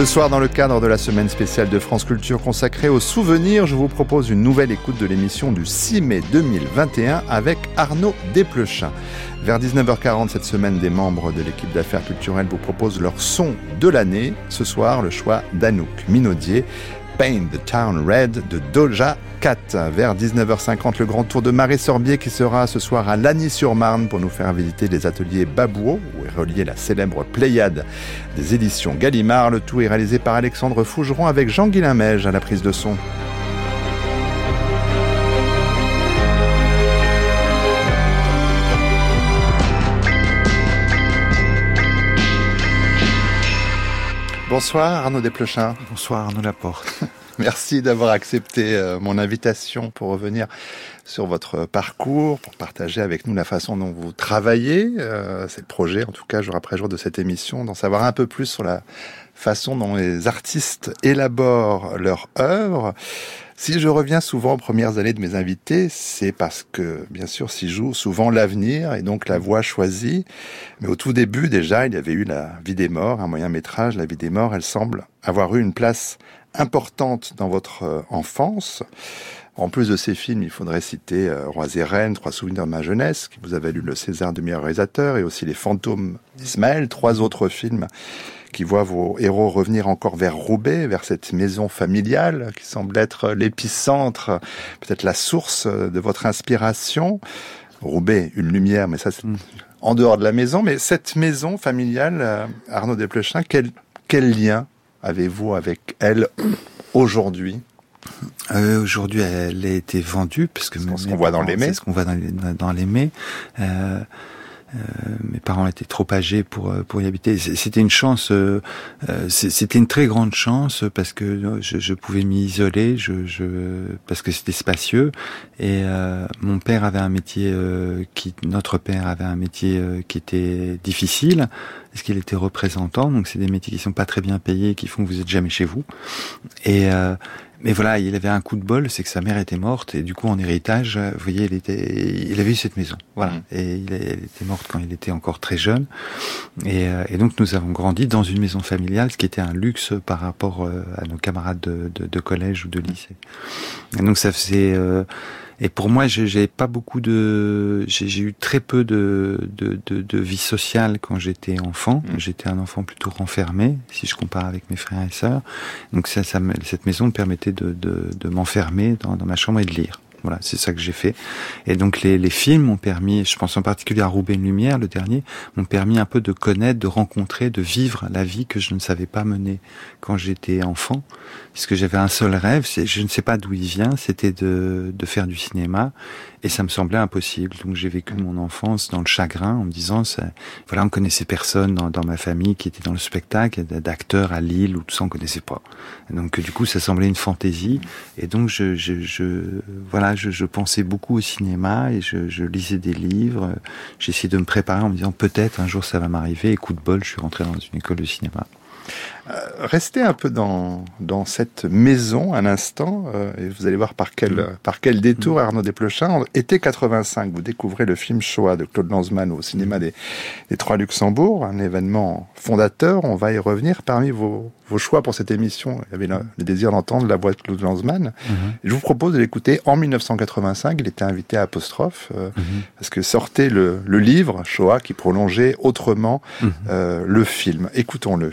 Ce soir, dans le cadre de la semaine spéciale de France Culture consacrée aux souvenirs, je vous propose une nouvelle écoute de l'émission du 6 mai 2021 avec Arnaud Desplechin. Vers 19h40 cette semaine, des membres de l'équipe d'affaires culturelles vous proposent leur son de l'année. Ce soir, le choix d'Anouk Minaudier, Paint the Town Red de Doja Cat. Vers 19h50, le grand tour de Marie Sorbier qui sera ce soir à Lagny-sur-Marne pour nous faire visiter les ateliers Babouo où est reliée la célèbre Pléiade des éditions Gallimard. Le tout est réalisé par Alexandre Fougeron avec Jean Guillain à la prise de son. Bonsoir Arnaud Desplechin. Bonsoir Arnaud Laporte. Merci d'avoir accepté euh, mon invitation pour revenir sur votre parcours, pour partager avec nous la façon dont vous travaillez. Euh, c'est le projet, en tout cas, jour après jour de cette émission, d'en savoir un peu plus sur la façon dont les artistes élaborent leur œuvre. Si je reviens souvent aux premières années de mes invités, c'est parce que, bien sûr, s'y joue souvent l'avenir et donc la voie choisie. Mais au tout début, déjà, il y avait eu La vie des morts, un moyen métrage. La vie des morts, elle semble avoir eu une place importante dans votre euh, enfance. En plus de ces films, il faudrait citer euh, Rois et Reines, Trois souvenirs de ma jeunesse, qui vous a valu le César de meilleur réalisateur, et aussi Les fantômes d'Ismaël, trois autres films qui voient vos héros revenir encore vers Roubaix, vers cette maison familiale qui semble être l'épicentre, peut-être la source de votre inspiration. Roubaix, une lumière, mais ça c'est mm. en dehors de la maison. Mais cette maison familiale, euh, Arnaud Desplechin, quel, quel lien avez-vous avec elle aujourd'hui? Euh, Aujourd'hui, elle a été vendue parce que ce qu'on voit dans les C'est ce qu'on voit dans dans les mets. Euh, euh, mes parents étaient trop âgés pour euh, pour y habiter. C'était une chance, euh, c'était une très grande chance parce que je, je pouvais m'y isoler, je, je, parce que c'était spacieux. Et mon père avait un métier qui, notre père avait un métier qui était difficile, parce qu'il était représentant. Donc c'est des métiers qui sont pas très bien payés, qui font que vous êtes jamais chez vous. Et mais voilà, il avait un coup de bol, c'est que sa mère était morte et du coup en héritage, vous voyez, il était, il avait eu cette maison, voilà, mmh. et il, elle était morte quand il était encore très jeune, et, euh, et, donc nous avons grandi dans une maison familiale, ce qui était un luxe par rapport euh, à nos camarades de, de, de collège ou de lycée. Et donc ça faisait euh, et pour moi, j'ai pas beaucoup de, j'ai eu très peu de, de, de, de vie sociale quand j'étais enfant. Mmh. J'étais un enfant plutôt renfermé, si je compare avec mes frères et sœurs. Donc ça, ça cette maison me permettait de, de, de m'enfermer dans, dans ma chambre et de lire. Voilà, c'est ça que j'ai fait. Et donc les, les films m'ont permis, je pense en particulier à Roubaix une lumière, le dernier, m'ont permis un peu de connaître, de rencontrer, de vivre la vie que je ne savais pas mener quand j'étais enfant. Puisque j'avais un seul rêve, je ne sais pas d'où il vient, c'était de, de faire du cinéma. Et ça me semblait impossible. Donc j'ai vécu mon enfance dans le chagrin en me disant, voilà, on connaissait personne dans, dans ma famille qui était dans le spectacle, d'acteurs à Lille ou tout ça, on connaissait pas. Donc du coup, ça semblait une fantaisie. Et donc je, je, je voilà, je, pensais beaucoup au cinéma et je, je lisais des livres. J'essayais de me préparer en me disant peut-être un jour ça va m'arriver. Et coup de bol, je suis rentré dans une école de cinéma. Euh, restez un peu dans, dans cette maison un instant, euh, et vous allez voir par quel, mm. par quel détour mm. Arnaud Desplechin. Été 85, vous découvrez le film Shoah de Claude Lanzmann au cinéma des, des Trois Luxembourg, un événement fondateur. On va y revenir. Parmi vos, vos choix pour cette émission, il y avait le, le désir d'entendre la voix de Claude Lanzmann. Mm-hmm. Je vous propose de l'écouter en 1985. Il était invité à Apostrophe, euh, mm-hmm. parce que sortait le, le livre Shoah qui prolongeait autrement mm-hmm. euh, le film. Écoutons-le.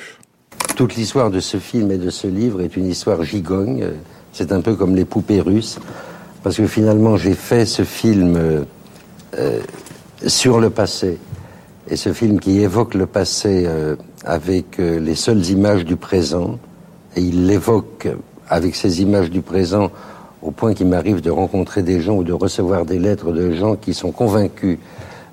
Toute l'histoire de ce film et de ce livre est une histoire gigogne. C'est un peu comme les poupées russes. Parce que finalement, j'ai fait ce film euh, sur le passé. Et ce film qui évoque le passé euh, avec euh, les seules images du présent. Et il l'évoque avec ces images du présent au point qu'il m'arrive de rencontrer des gens ou de recevoir des lettres de gens qui sont convaincus,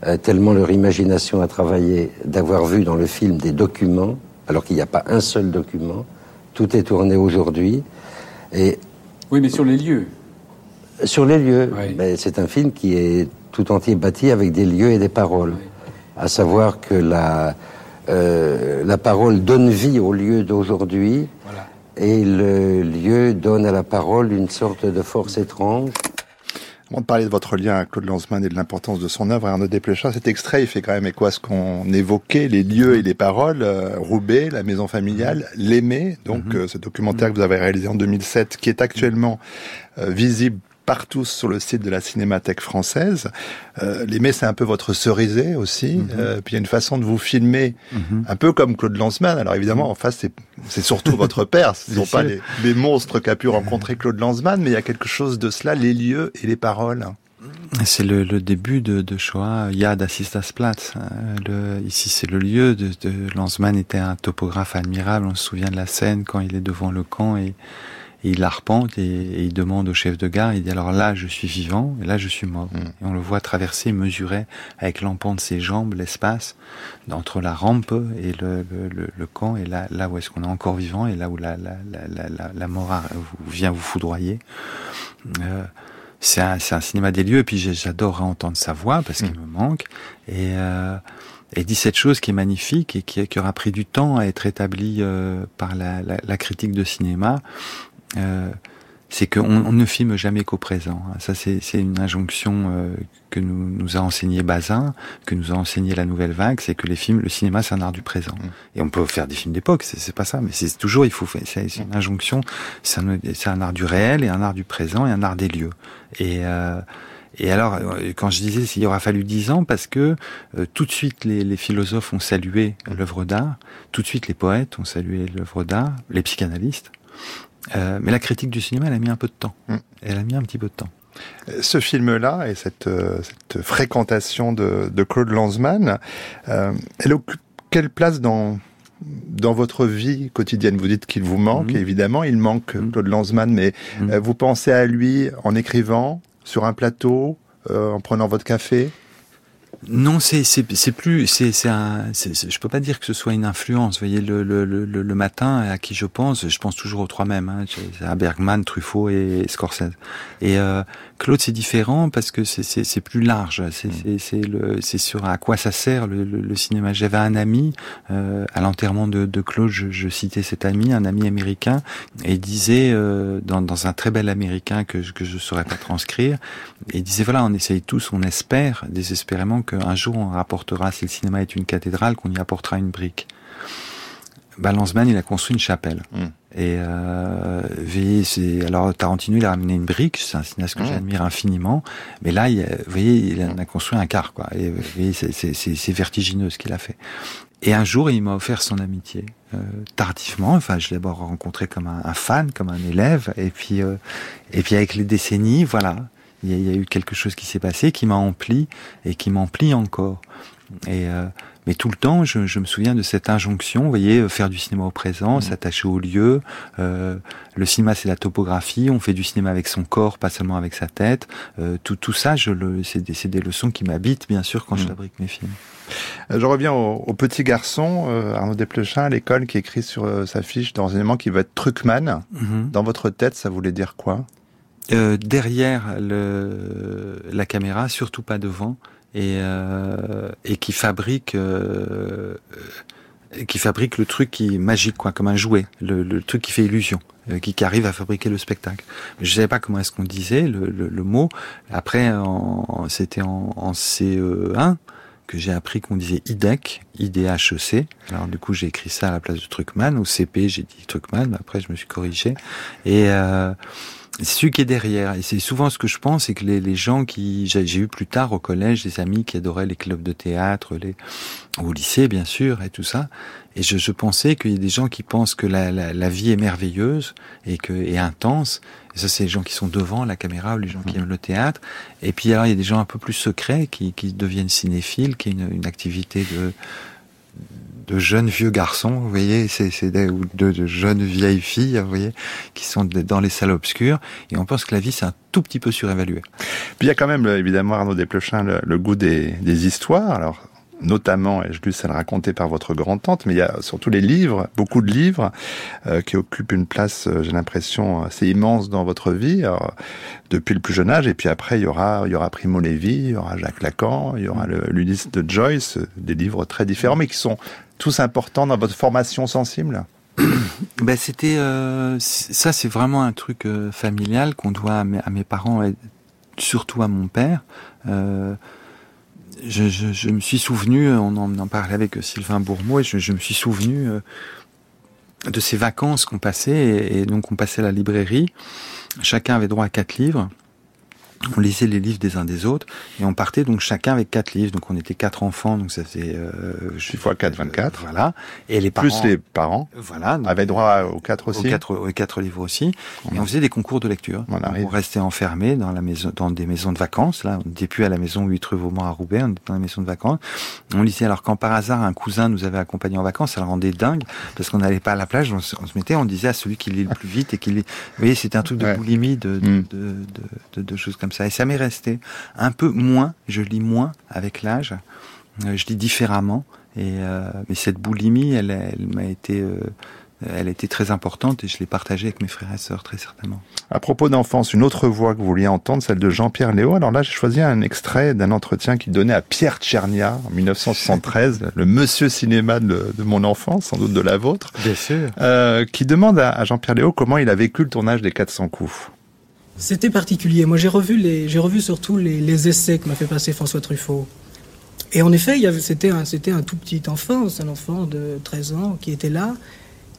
euh, tellement leur imagination a travaillé, d'avoir vu dans le film des documents alors qu'il n'y a pas un seul document. Tout est tourné aujourd'hui. Et oui, mais sur les lieux. Sur les lieux. Oui. C'est un film qui est tout entier bâti avec des lieux et des paroles. À savoir que la, euh, la parole donne vie au lieu d'aujourd'hui et le lieu donne à la parole une sorte de force étrange. Avant de parler de votre lien à Claude Lanzmann et de l'importance de son œuvre, Arnaud Desplechin, cet extrait, il fait quand même écho à ce qu'on évoquait, les lieux et les paroles. Euh, Roubaix, la maison familiale, l'aimer, donc mhm. euh, ce documentaire que vous avez réalisé en 2007, qui est actuellement euh, visible partout sur le site de la Cinémathèque française. Euh, L'aimer, c'est un peu votre cerisé aussi. Mhm. euh, puis il y a une façon de vous filmer, mhm. un peu comme Claude Lanzmann. Alors évidemment, en face, c'est surtout votre père. Ce ne sont pas les, les, monstres qu'a pu rencontrer Claude Lanzmann, mais il y a quelque chose de cela, les lieux et les paroles. C'est le, le, début de, de Shoah, Yad Assistasplatz. Le, ici, c'est le lieu. De, de, Lanzmann était un topographe admirable. On se souvient de la scène quand il est devant le camp et et il arpente et, il demande au chef de gare, il dit alors là je suis vivant et là je suis mort. Mm. Et on le voit traverser, mesurer avec l'empant de ses jambes l'espace entre la rampe et le, le, le, camp et là, là où est-ce qu'on est encore vivant et là où la, la, la, la, la mort vient vous foudroyer. Euh, c'est un, un, cinéma des lieux et puis j'adore entendre sa voix parce qu'il mm. me manque et euh, et dit cette chose qui est magnifique et qui, qui aura pris du temps à être établie euh, par la, la, la, critique de cinéma, c'est qu'on on ne filme jamais qu'au présent. Ça, c'est une injonction euh, que nous, nous a enseigné Bazin, que nous a enseigné la Nouvelle Vague, c'est que les films, le cinéma, c'est un art du présent. Mm. Et on peut faire des films d'époque, c'est pas ça, mais c'est toujours, il faut faire, c'est une injonction, c'est un, un, art du réel et un art du présent et un art des lieux. Et euh, et alors, euh, quand je disais il aura fallu dix ans, parce que euh, tout de suite les, les philosophes ont salué l'œuvre d'art, tout de suite les poètes ont salué l'œuvre d'art, les psychanalystes, euh, mais la critique du cinéma, elle a mis un peu de temps. Mm. Elle a mis un petit peu de temps. Ce film-là et cette, euh, cette fréquentation de, de, Claude Lanzmann, euh, elle occupe quelle place dans dans votre vie quotidienne? Vous dites qu'il vous manque, mm. évidemment, il manque mm. Claude Lanzmann, mais euh, vous pensez à lui en écrivant, sur un plateau, en prenant votre café? Non, c'est c'est plus c'est c'est un je peux pas dire que ce soit une influence. Vous voyez le le le, le matin à qui je pense, je pense toujours aux trois mêmes, hein, à Bergman, Truffaut et Scorsese. Et euh, Claude, c'est différent parce que c'est plus large. Mm. C'est le c'est sur à quoi ça sert le, le, le cinéma. J'avais un ami euh, à l'enterrement de, de, Claude, je, je, citais cet ami, un ami américain, et il disait euh, dans, dans un très bel américain que que je saurais pas transcrire, et il disait voilà, on essaye tous, on espère désespérément qu'un jour on rapportera, si le cinéma est une cathédrale, qu'on y apportera une brique. Balancement, il a construit une chapelle. Mm. Et euh, c'est alors Tarantino il a ramené une brique, c'est un cinéaste que mmh. j'admire infiniment. Mais là, il, vous voyez, il a construit un car, quoi. Et c'est vertigineux ce qu'il a fait. Et un jour, il m'a offert son amitié euh, tardivement. Enfin, je l'ai d'abord rencontré comme un, un, fan, comme un élève, et puis euh, et puis avec les décennies, voilà, il y, a, il y a eu quelque chose qui s'est passé, qui m'a empli et qui m'emplit encore. Et euh, mais tout le temps, je, je, me souviens de cette injonction, vous voyez, euh, faire du cinéma au présent, mmh. s'attacher au lieu. Euh, le cinéma, c'est la topographie. On fait du cinéma avec son corps, pas seulement avec sa tête. Euh, tout, tout ça, je le, c'est des, des, leçons qui m'habitent, bien sûr, quand mmh. je fabrique mes films. Je reviens au, au petit garçon, euh, Arnaud Desplechin, à l'école, qui écrit sur sa fiche d'enseignement qui va être trucman. Mmh. Dans votre tête, ça voulait dire quoi? Euh, derrière le, la caméra, surtout pas devant et, euh, et qui fabrique euh, qui fabrique le truc qui est magique quoi comme un jouet le, le truc qui fait illusion euh, qui, qui, arrive à fabriquer le spectacle je savais pas comment est-ce qu'on disait le, le, le, mot après c'était en, en CE1 que j'ai appris qu'on disait IDEC, IDHEC. Alors du coup j'ai écrit ça à la place de Truckman. Au CP j'ai dit Truckman, mais après je me suis corrigé. Et euh, c'est celui qui est derrière. Et c'est souvent ce que je pense, c'est que les, les, gens qui... J'ai eu plus tard au collège des amis qui adoraient les clubs de théâtre, les, au lycée bien sûr, et tout ça. Et je, je pensais qu'il y a des gens qui pensent que la, la, la, vie est merveilleuse et que est intense. Et ça, c'est les gens qui sont devant la caméra ou les gens qui mmh. aiment le théâtre. Et puis alors, il y a des gens un peu plus secrets qui, qui deviennent cinéphiles, qui est une, une activité de de jeunes vieux garçons, vous voyez, c'est de, de, jeunes vieilles filles, vous voyez, qui sont dans les salles obscures, et on pense que la vie c'est un tout petit peu surévalué. Puis il y a quand même évidemment Arnaud Desplechin le, le goût des, des histoires. Alors notamment, et je lu celle racontée par votre grand-tante, mais il y a surtout les livres, beaucoup de livres, euh, qui occupent une place, euh, j'ai l'impression, assez immense dans votre vie, depuis le plus jeune âge, et puis après, il y aura, il y aura Primo Levi, il y aura Jacques Lacan, il y aura l'Ulysse de Joyce, des livres très différents, mais qui sont tous importants dans votre formation sensible ben c'était ça c'est vraiment un truc familial qu'on doit à mes, parents et surtout à mon père euh, je, je, je, me suis souvenu, on en, en parlait avec Sylvain Bourmeau, et je, je me suis souvenu euh, de ces vacances qu'on passait, et, et, donc on passait à la librairie. Chacun avait droit à quatre livres on lisait les livres des uns des autres et on partait donc chacun avec quatre livres. Donc on était quatre enfants, donc ça faisait euh, 6 fois 4, 24. voilà. Et les parents, plus les parents, voilà, avaient droit aux quatre aussi. Aux quatre, aux quatre livres aussi. Et on faisait des concours de lecture. On, on restait enfermés dans la maison, dans des maisons de vacances. Là, on n'était plus à la maison 8 rue Vaumont à Roubaix, on était dans la maison de vacances. On lisait. Alors quand par hasard un cousin nous avait accompagnés en vacances, ça le rendait dingue parce qu'on n'allait pas à la plage. On se, on se, mettait, on disait à celui qui lit le plus vite et qui lit. Vous voyez, c'était un truc de ouais. boulimie, de, de, mm. de, de, de choses comme ça. Et ça m'est resté un peu moins, je lis moins avec l'âge, euh, je lis différemment, et euh, mais cette boulimie, elle, elle m'a été euh, elle était très importante et je l'ai partagée avec mes frères et sœurs très certainement. À propos d'enfance, une autre voix que vous vouliez entendre, celle de Jean-Pierre Léo. Alors là, j'ai choisi un extrait d'un entretien qu'il donnait à Pierre Tchernia en 1973, le monsieur cinéma de, de, mon enfance, sans doute de la vôtre. Bien sûr. Euh, qui demande à, à Jean-Pierre Léo comment il a vécu le tournage des 400 coups. C'était particulier. Moi, j'ai revu les, j'ai revu surtout les, les essais que m'a fait passer François Truffaut. Et en effet, c'était un, c'était un tout petit enfant, un enfant de 13 ans qui était là.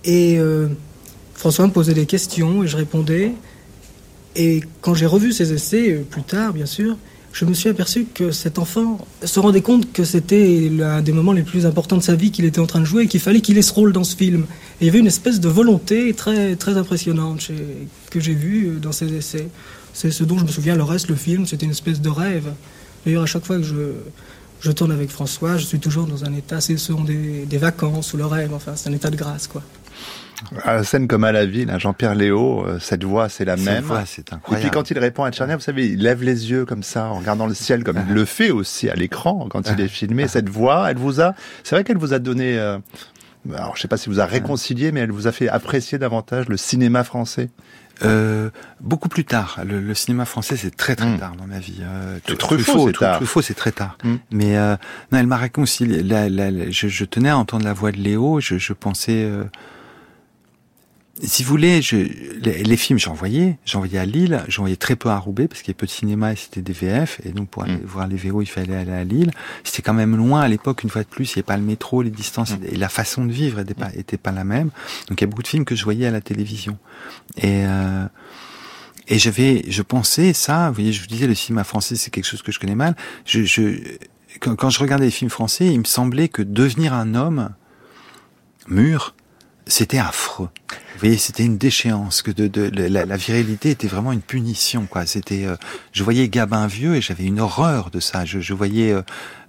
Et euh, François me posait des questions et je répondais. Et quand j'ai revu ces essais, euh, plus tard, bien sûr, je me suis aperçu que cet enfant se rendait compte que c'était l'un des moments les plus importants de sa vie qu'il était en train de jouer et qu'il fallait qu'il ait ce rôle dans ce film. Il y avait une espèce de volonté très, très impressionnante que j'ai vue dans ces essais. C'est ce dont je me souviens. Le reste, le film, c'était une espèce de rêve. D'ailleurs, à chaque fois que je, tourne avec François, je suis toujours dans un état, ce sont des, des vacances ou le rêve, enfin, c'est un état de grâce, quoi. À la scène comme à la ville, hein, Jean-Pierre Léo, euh, cette voix, c'est la Cette même. voix, c'est Et incroyable. puis quand il répond à Tchernia, vous savez, il lève les yeux comme ça, en regardant le ciel, comme il le fait aussi à l'écran quand il est filmé. Cette voix, elle vous a, c'est vrai qu'elle vous a donné, euh, alors je sais pas si vous a réconcilié, mais elle vous a fait apprécier davantage le cinéma français. Euh, beaucoup plus tard. Le, le cinéma français, c'est très très Mm. tard dans ma vie. Euh, Truffaut, c'est Tru- tard. Truffaut, c'est très tard. Mm. Mais euh, non, elle m'a réconcilié. La, la, la- je, je tenais à entendre la voix de Léo. Je, je pensais, euh, si vous voulez, je, les, les films, j'en voyais. J'en voyais à Lille. J'en voyais très peu à Roubaix parce qu'il y avait peu de cinéma et c'était des VF. Et donc pour aller Mm. voir les VO, il fallait aller à Lille. C'était quand même loin à l'époque. Une fois de plus, il n'y avait pas le métro, les distances Mm. et la façon de vivre n'était pas, était pas la même. Donc il y a beaucoup de films que je voyais à la télévision. Et euh, et j'avais, je pensais ça, vous voyez, je vous disais, le cinéma français, c'est quelque chose que je connais mal. Je, je, quand, quand je regardais les films français, il me semblait que devenir un homme mûr, c'était affreux. Vous voyez, c'était une déchéance, que de, de, la, la virilité était vraiment une punition, quoi. C'était, euh, je voyais Gabin vieux et j'avais une horreur de ça. Je, je voyais, euh,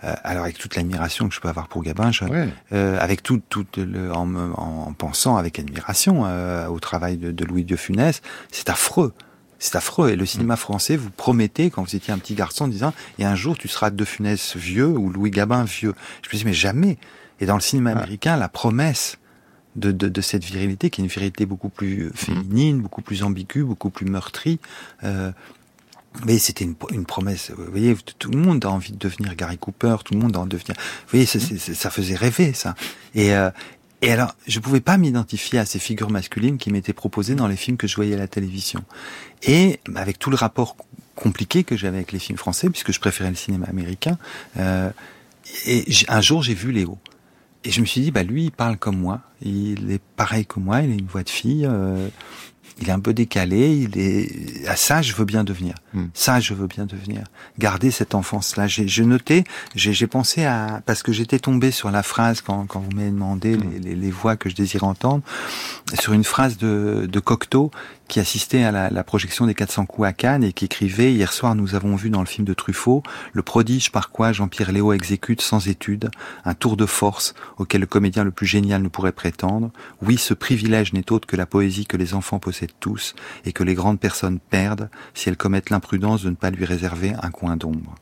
euh, alors avec toute l'admiration que je peux avoir pour Gabin, je, Ouais. euh, avec tout, tout le, en, me- en pensant avec admiration euh, au travail de, de Louis de Funès, c'est affreux. C'est affreux. Et le cinéma français vous promettait, quand vous étiez un petit garçon, en disant, et un jour tu seras De Funès vieux ou Louis Gabin vieux. Je me dis, mais jamais. Et dans le cinéma Ah. américain, la promesse de, de, de cette virilité, qui est une virilité beaucoup plus féminine, beaucoup plus ambiguë, beaucoup plus meurtrie, euh, mais c'était une, une promesse. Vous voyez, tout le monde a envie de devenir Gary Cooper, tout le monde a envie de devenir. Vous voyez, c'est- c'est- ça faisait rêver ça. Et, euh, et alors, je pouvais pas m'identifier à ces figures masculines qui m'étaient proposées dans les films que je voyais à la télévision. Et avec tout le rapport compliqué que j'avais avec les films français, puisque je préférais le cinéma américain, euh, et un jour j'ai vu Léo. Et je me suis dit, bah lui, il parle comme moi. Il est pareil que moi. Il a une voix de fille. euh, il est un peu décalé. Il est à ça, je veux bien devenir. Mm. Ça, je veux bien devenir. Garder cette enfance-là. J'ai j'ai noté, j'ai pensé à parce que j'étais tombé sur la phrase quand quand vous m'avez demandé les, les, les voix que je désire entendre, sur une phrase de de Cocteau qui assistait à la, projection des 400 coups à Cannes et qui écrivait hier soir nous avons vu dans le film de Truffaut le prodige par quoi Jean-Pierre Léo exécute sans étude un tour de force auquel le comédien le plus génial ne pourrait prétendre. Oui, ce privilège n'est autre que la poésie que les enfants possèdent tous et que les grandes personnes perdent si elles commettent l'imprudence de ne pas lui réserver un coin d'ombre.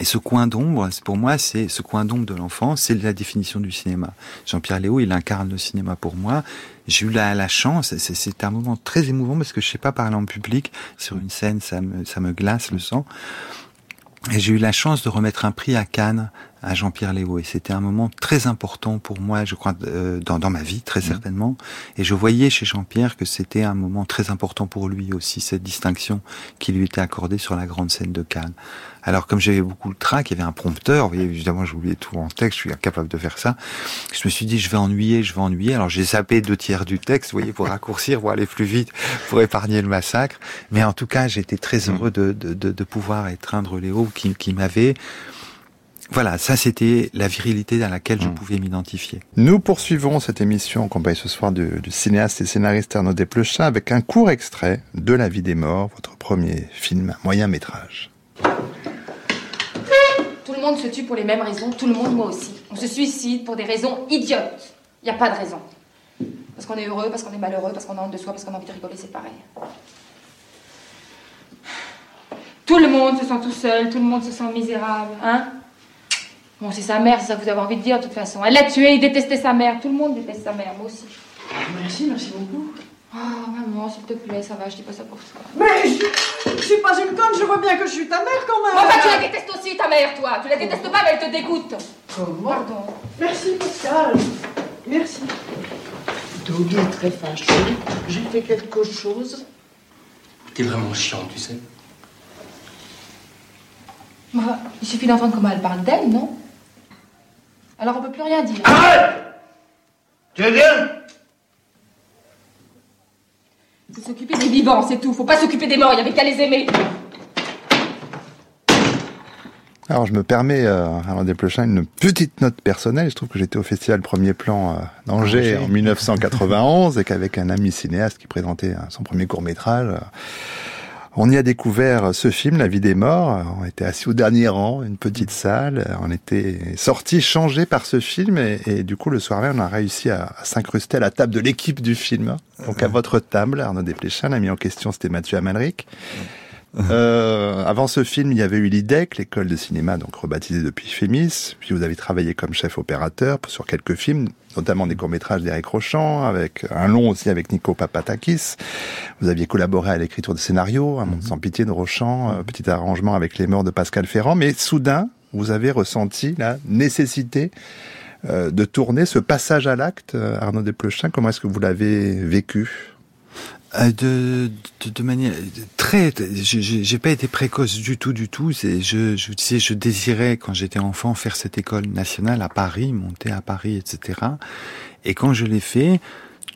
Et ce coin d'ombre, pour moi, c'est ce coin d'ombre de l'enfant, c'est la définition du cinéma. Jean-Pierre Léo, il incarne le cinéma pour moi. J'ai eu la, la chance, c'est un moment très émouvant parce que je sais pas parler en public sur une scène, ça me, ça me glace le sang. Et j'ai eu la chance de remettre un prix à Cannes à Jean-Pierre Léo. Et c'était un moment très important pour moi, je crois, euh, dans, dans ma vie, très mmh. certainement. Et je voyais chez Jean-Pierre que c'était un moment très important pour lui aussi, cette distinction qui lui était accordée sur la grande scène de Cannes. Alors comme j'avais beaucoup le trac, il y avait un prompteur, vous voyez, évidemment j'oubliais tout en texte, je suis incapable de faire ça. Je me suis dit je vais ennuyer, je vais ennuyer. Alors j'ai zappé deux tiers du texte, vous voyez, pour raccourcir, pour aller plus vite, pour épargner le massacre. Mais en tout cas, j'étais très mmh. heureux de, de, de, de pouvoir étreindre Léo qui, qui m'avait voilà, ça c'était la virilité dans laquelle je mmh. pouvais m'identifier. Nous poursuivons cette émission en compagnie ce soir du, du cinéaste et scénariste Arnaud Desplechin avec un court extrait de La vie des morts, votre premier film moyen métrage. Tout le monde se tue pour les mêmes raisons, tout le monde, moi aussi. On se suicide pour des raisons idiotes. Il n'y a pas de raison. Parce qu'on est heureux, parce qu'on est malheureux, parce qu'on a honte de soi, parce qu'on a envie de rigoler, c'est pareil. Tout le monde se sent tout seul, tout le monde se sent misérable, hein? Bon, c'est sa mère, c'est ça que vous avez envie de dire de toute façon. Elle l'a tué, il détestait sa mère. Tout le monde déteste sa mère, moi aussi. Merci, merci beaucoup. Oh, maman, s'il te plaît, ça va, je dis pas ça pour toi. Mais je, je suis pas une conne, je vois bien que je suis ta mère quand même. Enfin, tu la détestes aussi, ta mère, toi. Tu la détestes pas, mais elle te dégoûte. Comment Pardon. Merci, Pascal. Merci. Doggy est très fâché. J'ai fait quelque chose. T'es vraiment chiant, tu sais. Bah, il suffit d'entendre comment elle parle d'elle, non? Alors on peut plus rien dire. Arrête Tu veux bien Faut s'occuper des vivants, c'est tout. Faut pas s'occuper des morts, il y avait qu'à les aimer. Alors je me permets, euh, Alain Desplechin, une petite note personnelle. Je trouve que j'étais au festival Premier Plan euh, d'Angers en 1991 et qu'avec un ami cinéaste qui présentait euh, son premier court métrage, euh, on y a découvert ce film, La vie des morts. On était assis au dernier rang, une petite salle. On était sortis changés par ce film et, et, du coup le soir même on a réussi à, à s'incruster à la table de l'équipe du film. Donc à votre table, Arnaud Desplechin, l'ami en question c'était Mathieu Amalric. Euh, avant ce film, il y avait eu l'IDEC, l'école de cinéma, donc rebaptisée depuis Fémis. Puis vous avez travaillé comme chef opérateur sur quelques films, notamment des courts-métrages d'Éric Rochant, avec un long aussi avec Nico Papatakis. Vous aviez collaboré à l'écriture de scénarios, Un monde sans pitié de Rochant, euh, petit arrangement avec Les morts de Pascal Ferrand. Mais soudain, vous avez ressenti la nécessité euh, de tourner ce passage à l'acte, Arnaud Desplechin. Comment est-ce que vous l'avez vécu? euh, de, de, de, manière très, j'ai pas été précoce du tout, du tout. C'est, je, je, tu sais, je désirais quand j'étais enfant faire cette école nationale à Paris, monter à Paris, etc. Et quand je l'ai fait,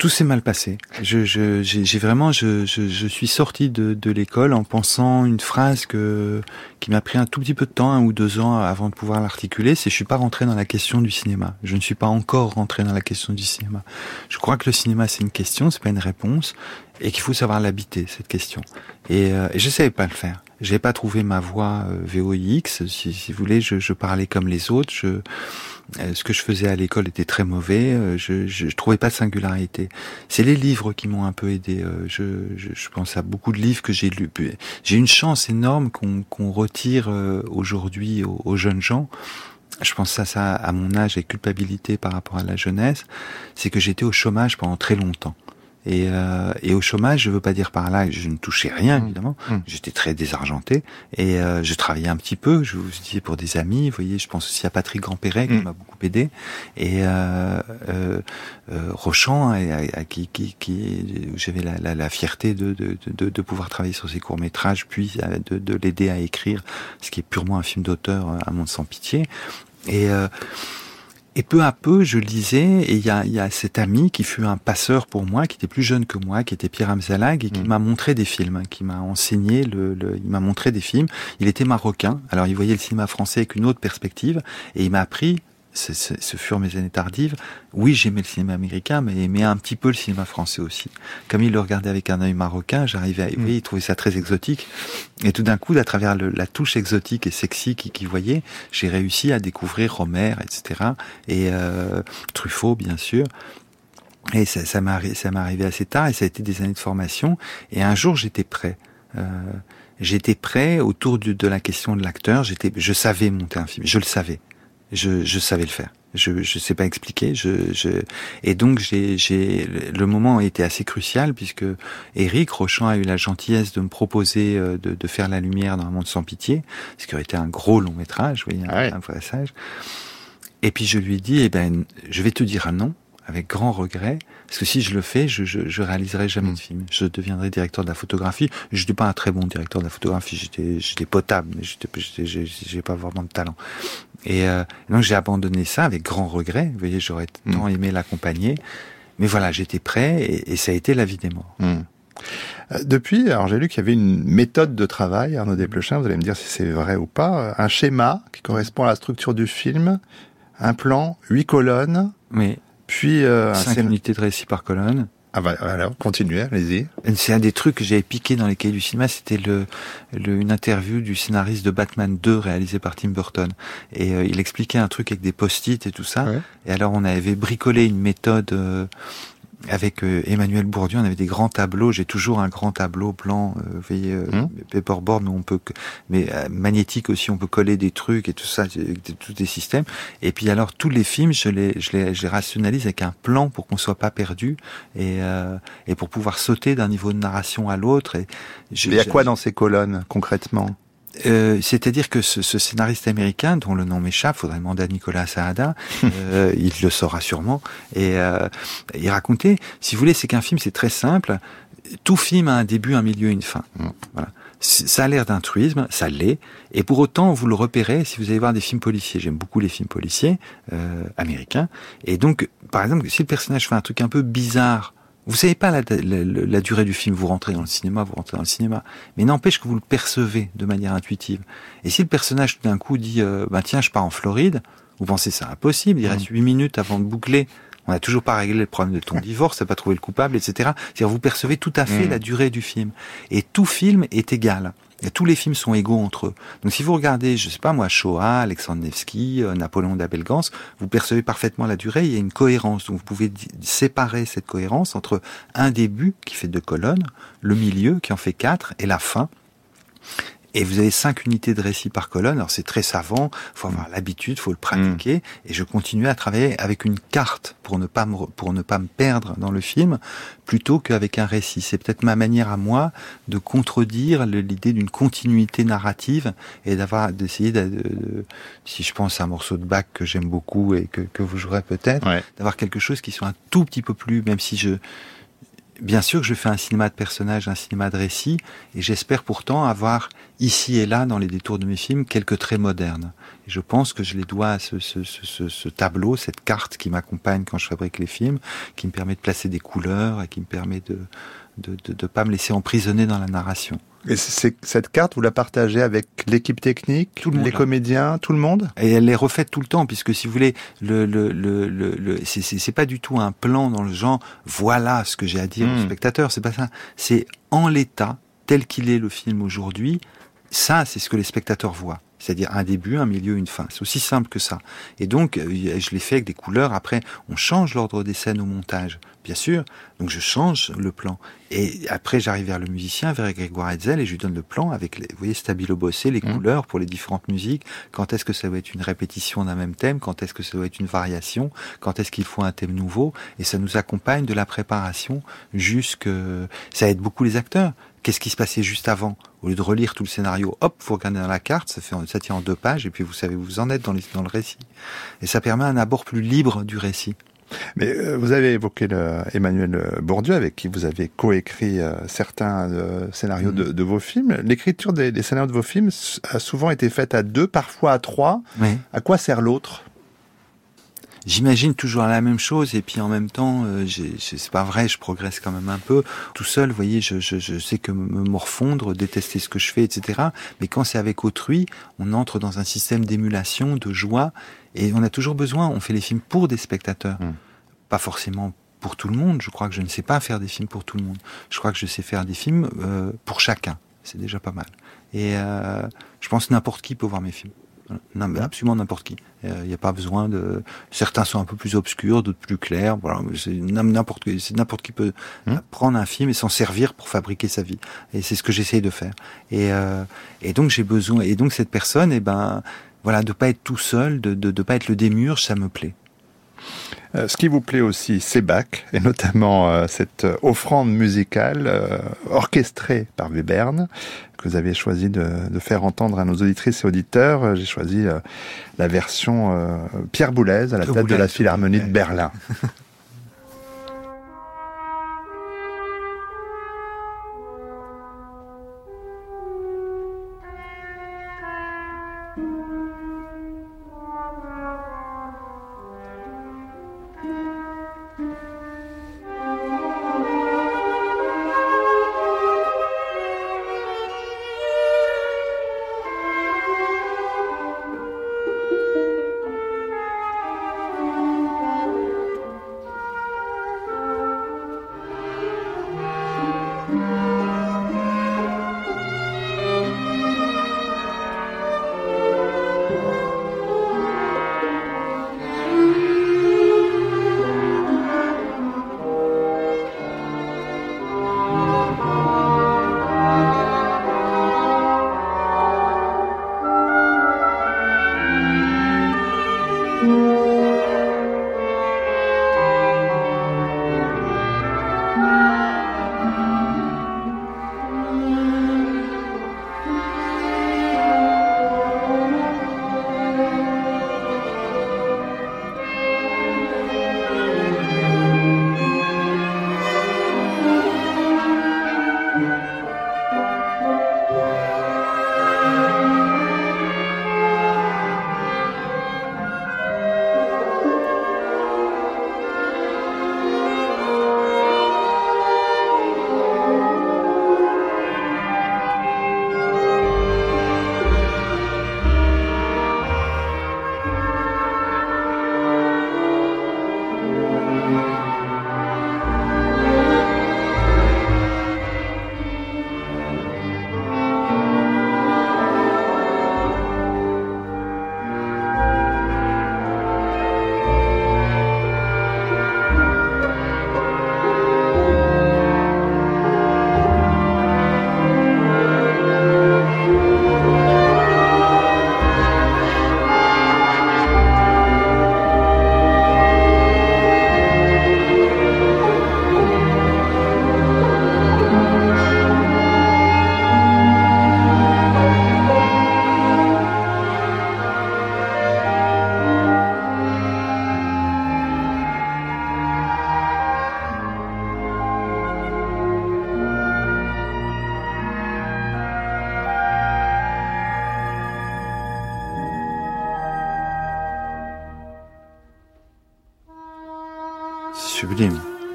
tout s'est mal passé. Je, je, j'ai vraiment, je, je, je, suis sorti de, de l'école en pensant une phrase que qui m'a pris un tout petit peu de temps, un ou deux ans avant de pouvoir l'articuler. C'est je suis pas rentré dans la question du cinéma. Je ne suis pas encore rentré dans la question du cinéma. Je crois que le cinéma c'est une question, c'est pas une réponse, et qu'il faut savoir l'habiter cette question. Et, euh, et je savais pas le faire. J'ai pas trouvé ma voix euh, VOIX. Si, si vous voulez, je, je parlais comme les autres. Je euh, ce que je faisais à l'école était très mauvais. Euh, je, je, je, trouvais pas de singularité. C'est les livres qui m'ont un peu aidé. Euh, je, je, je, pense à beaucoup de livres que j'ai lus. J'ai une chance énorme qu'on retire aujourd'hui aux, aux, jeunes gens. Je pense à ça à mon âge et culpabilité par rapport à la jeunesse. C'est que j'étais au chômage pendant très longtemps. Et, euh, et, au chômage, je veux pas dire par là, je ne touchais rien mmh. évidemment. Mmh. J'étais très désargenté et euh, je travaillais un petit peu. Je vous dis pour des amis. Vous voyez, je pense aussi à Patrick Grandperret qui mmh. m'a beaucoup aidé et euh, euh, euh Rochant, à, à, qui, qui, qui j'avais la, la, la, fierté de, de, de, de, pouvoir travailler sur ses courts métrages, puis euh, de, de l'aider à écrire ce qui est purement un film d'auteur, Un monde sans pitié. Et et peu à peu, je lisais, et il y a, y a, cet ami qui fut un passeur pour moi, qui était plus jeune que moi, qui était Pierre Amzalag, et qui mmh. m'a montré des films, hein, qui m'a enseigné, le, le il m'a montré des films. Il était marocain, alors il voyait le cinéma français avec une autre perspective, et il m'a appris ce furent mes années tardives. Oui, j'aimais le cinéma américain, mais aimais un petit peu le cinéma français aussi. Comme il le regardait avec un œil marocain, j'arrivais à, mm. oui, il trouvait ça très exotique. Et tout d'un coup, à travers le, la touche exotique et sexy qu'il voyait, j'ai réussi à découvrir Romer, etc. Et euh, Truffaut, bien sûr. Et ça, ça m'est arrivé assez tard, et ça a été des années de formation. Et un jour, j'étais prêt. Euh, j'étais prêt autour de, de la question de l'acteur. J'étais, je savais monter un film. Je le savais. Je, je savais le faire. Je je sais pas expliquer. Je, je et donc j'ai j'ai le moment a été assez crucial puisque Eric Rochon a eu la gentillesse de me proposer euh, de, de faire la lumière dans un monde sans pitié, ce qui aurait été un gros long métrage, vous voyez, un, Ah ouais. un vrai sage. Et puis je lui ai dit, eh ben, je vais te dire un non avec grand regret, parce que si je le fais, je, je, je réaliserai jamais Mm. de film. Je deviendrai directeur de la photographie. Je n'étais pas un très bon directeur de la photographie. J'étais, j'étais potable, mais j'étais, j'ai pas vraiment de talent. Et euh, donc j'ai abandonné ça avec grand regret. Vous voyez, j'aurais Mm. tant aimé l'accompagner, mais voilà, j'étais prêt et, et ça a été la vie des morts. Hmm. Euh, Depuis, alors j'ai lu qu'il y avait une méthode de travail, Arnaud Desplechin, vous allez me dire si c'est vrai ou pas, un schéma qui correspond à la structure du film, un plan, huit colonnes, Mais puis euh, un cinq unités de récit par colonne. Ah bah alors, continuez, allez-y. C'est un des trucs que j'avais piqué dans les cahiers du cinéma, c'était le, le- une interview du scénariste de Batman 2 réalisé par Tim Burton. Et euh, il expliquait un truc avec des post-it et tout ça. Ouais. Et alors on avait bricolé une méthode euh, avec euh, Emmanuel Bourdieu, on avait des grands tableaux. J'ai toujours un grand tableau blanc, euh, vous voyez, euh, Hum. paperboard, mais on peut, que- mais euh, magnétique aussi, on peut coller des trucs et tout ça, tous des systèmes. Et puis alors tous les films, je les, je les, je les rationalise avec un plan pour qu'on soit pas perdu et, euh, et pour pouvoir sauter d'un niveau de narration à l'autre. Et je- Il y a quoi dans ces colonnes, concrètement? Euh, C'est-à-dire que ce, ce scénariste américain, dont le nom m'échappe, faudrait demander à Nicolas Saada, euh, il le saura sûrement, et euh, il racontait, si vous voulez, c'est qu'un film, c'est très simple, tout film a un début, un milieu, une fin. Mm. Voilà. Ça a l'air d'un truisme, ça l'est, et pour autant, vous le repérez si vous allez voir des films policiers. J'aime beaucoup les films policiers euh, américains, et donc, par exemple, si le personnage fait un truc un peu bizarre, vous savez pas la, la- la- la durée du film, vous rentrez dans le cinéma, vous rentrez dans le cinéma, mais n'empêche que vous le percevez de manière intuitive. Et si le personnage tout d'un coup dit, euh, bah tiens, je pars en Floride, vous pensez c'est impossible, il reste huit minutes avant de boucler. On n'a toujours pas réglé le problème de ton divorce, t'as pas trouvé le coupable, etc. C'est-à-dire vous percevez tout à fait Mm. la durée du film. Et tout film est égal. Tous les films sont égaux entre eux. Donc si vous regardez, je sais pas moi, Shoah, Alexandre Nevsky, euh, Napoléon d'Abelgans, vous percevez parfaitement la durée, il y a une cohérence. Donc vous pouvez séparer cette cohérence entre un début qui fait deux colonnes, le milieu qui en fait quatre et la fin. Et vous avez cinq unités de récit par colonne. Alors c'est très savant, faut avoir l'habitude, faut le pratiquer. Et je continuais à travailler avec une carte pour ne pas me pour ne pas me perdre dans le film, plutôt qu'avec un récit. C'est peut-être ma manière à moi de contredire l'idée d'une continuité narrative et d'avoir d'essayer de, de- de- si je pense à un morceau de Bach que j'aime beaucoup et que, que vous jouerez peut-être, Ouais. d'avoir quelque chose qui soit un tout petit peu plus, même si je Bien sûr que je fais un cinéma de personnages, un cinéma de récit, et j'espère pourtant avoir ici et là, dans les détours de mes films, quelques traits modernes. Et je pense que je les dois à ce, ce, ce, ce- tableau, cette carte qui m'accompagne quand je fabrique les films, qui me permet de placer des couleurs et qui me permet de de, de, de pas me laisser emprisonner dans la narration. Et c'est- cette carte, vous la partagez avec l'équipe technique, Tout le monde, les comédiens, tout le monde? Et elle est refaite tout le temps, puisque si vous voulez, le, le, le, le, c'est- pas du tout un plan dans le genre, voilà ce que j'ai à dire au Hmm. spectateur, c'est pas ça. C'est en l'état, tel qu'il est le film aujourd'hui, ça, c'est ce que les spectateurs voient. C'est-à-dire un début, un milieu, une fin. C'est aussi simple que ça. Et donc, euh, je l'ai fait avec des couleurs. Après, on change l'ordre des scènes au montage, bien sûr. Donc, je change le plan. Et après, j'arrive vers le musicien, vers Grégoire Hetzel, et je lui donne le plan avec, les, vous voyez, stabilo bossé, les Mhm. couleurs pour les différentes musiques. Quand est-ce que ça doit être une répétition d'un même thème? Quand est-ce que ça doit être une variation? Quand est-ce qu'il faut un thème nouveau? Et ça nous accompagne de la préparation jusque... Ça aide beaucoup les acteurs. Qu'est-ce qui se passait juste avant Au lieu de relire tout le scénario, hop, vous regardez dans la carte, ça, fait, ça tient en deux pages, et puis vous savez où vous en êtes dans, les- dans le récit. Et ça permet un abord plus libre du récit. Mais euh, vous avez évoqué le, Emmanuel Bourdieu, avec qui vous avez coécrit euh, certains euh, scénarios Mhm. de, de vos films. L'écriture des, des scénarios de vos films a souvent été faite à deux, parfois à trois. Oui. À quoi sert l'autre? J'imagine toujours la même chose et puis en même temps, euh, c'est pas vrai, je progresse quand même un peu. Tout seul, vous voyez, je, je, je sais que me morfondre, détester ce que je fais, etc. Mais quand c'est avec autrui, on entre dans un système d'émulation, de joie, et on a toujours besoin. On fait les films pour des spectateurs, Mm. pas forcément pour tout le monde. Je crois que je ne sais pas faire des films pour tout le monde. Je crois que je sais faire des films euh, pour chacun. C'est déjà pas mal. Et euh, je pense n'importe qui peut voir mes films. Non, mais absolument n'importe qui. Il euh, n'y a pas besoin de. Certains sont un peu plus obscurs, d'autres plus clairs. Voilà, c'est n'importe qui. C'est n'importe qui peut mmh. prendre un film et s'en servir pour fabriquer sa vie. Et c'est ce que j'essaye de faire. Et, euh, et donc j'ai besoin. Et donc cette personne, et eh ben, voilà, de pas être tout seul, de de, de pas être le démurge, ça me plaît. Euh, ce qui vous plaît aussi, c'est Bach, et notamment euh, cette euh, offrande musicale orchestrée par Webern, que vous avez choisi de, faire entendre à nos auditrices et auditeurs. J'ai choisi la version Pierre Boulez à la tête de la Philharmonie de Berlin.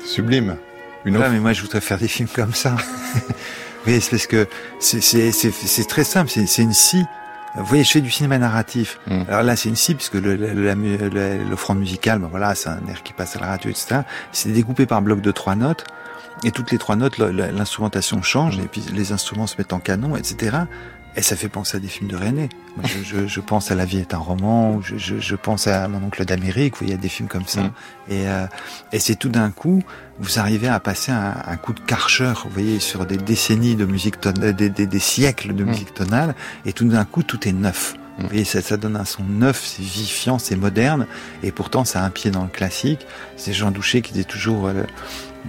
sublime. Une mais moi je voudrais faire des films comme ça. oui, c'est parce que c'est très simple, c'est une scie. Vous voyez, je fais du cinéma narratif. Hmm. Alors là, c'est une scie, puisque l'offrande musicale, ben voilà, c'est un air qui passe à la radio, etc. C'est découpé par bloc de trois notes. Et toutes les trois notes, l'instrumentation change, et puis les instruments se mettent en canon, etc. Et ça fait penser à des films de René. je, je, pense à La vie est un roman, je, je, pense à Mon oncle d'Amérique, où il y a des films comme ça. Mm. Et, euh, et c'est tout d'un coup, vous arrivez à passer un, un, coup de karcher, vous voyez, sur des décennies de musique tonale, des, des, des, siècles de mm. musique tonale, et tout d'un coup, tout est neuf. Mm. Vous voyez, ça, ça donne un son neuf, c'est vivifiant, c'est moderne, et pourtant, ça a un pied dans le classique. C'est Jean Douché qui dit toujours... Euh,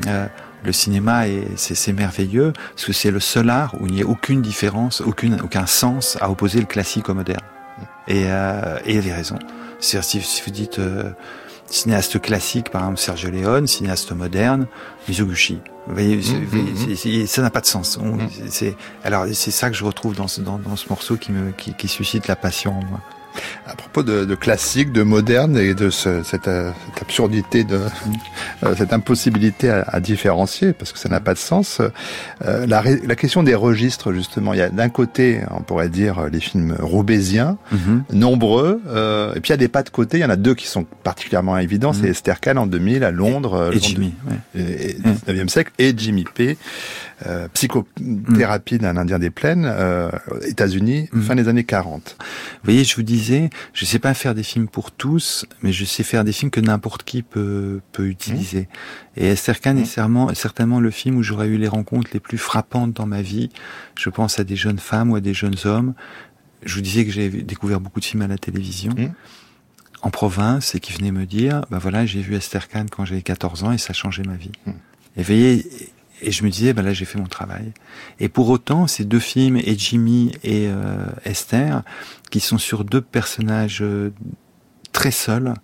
euh, le cinéma c'est merveilleux parce que c'est le seul art où il n'y a aucune différence, aucune, aucun sens à opposer le classique au moderne. Et, euh, et il avait raison. C'est si, si, vous dites euh, cinéaste classique, par exemple Sergio Leone, cinéaste moderne, Mizoguchi. Vous voyez, mmh, mmh, mmh. ça n'a pas de sens. C'est alors c'est ça que je retrouve dans ce, dans, dans ce morceau qui me qui, qui suscite la passion en moi. À propos de, de classique, de moderne et de ce, cette, euh, cette, absurdité de, euh, cette impossibilité à, à, différencier, parce que ça n'a pas de sens. Euh, la, la, question des registres, justement, il y a d'un côté, on pourrait dire, les films roubaisiens, mm-hmm. nombreux, euh, et puis il y a des pas de côté, il y en a deux qui sont particulièrement évidents, c'est mm-hmm. Esther Kahn en 2000 à Londres, et, Jimmy, ouais. et, 19e siècle, et Jimmy P. Euh, psychothérapie d'un Indien des plaines, euh, États-Unis, mm. fin des années 40. Vous voyez, je vous disais, je sais pas faire des films pour tous, mais je sais faire des films que n'importe qui peut, peut utiliser. Mm. Et Esther Kahn est certainement, certainement le film où j'aurais eu les rencontres les plus frappantes dans ma vie. Je pense à des jeunes femmes ou à des jeunes hommes. Je vous disais que j'ai découvert beaucoup de films à la télévision en province et qui venaient me dire, bah voilà, j'ai vu Esther Kahn quand j'avais 14 ans et ça a changé ma vie. Et voyez, et je me disais, ben là, j'ai fait mon travail. Et pour autant, ces deux films, et Jimmy et euh, Esther, qui sont sur deux personnages euh, très seuls,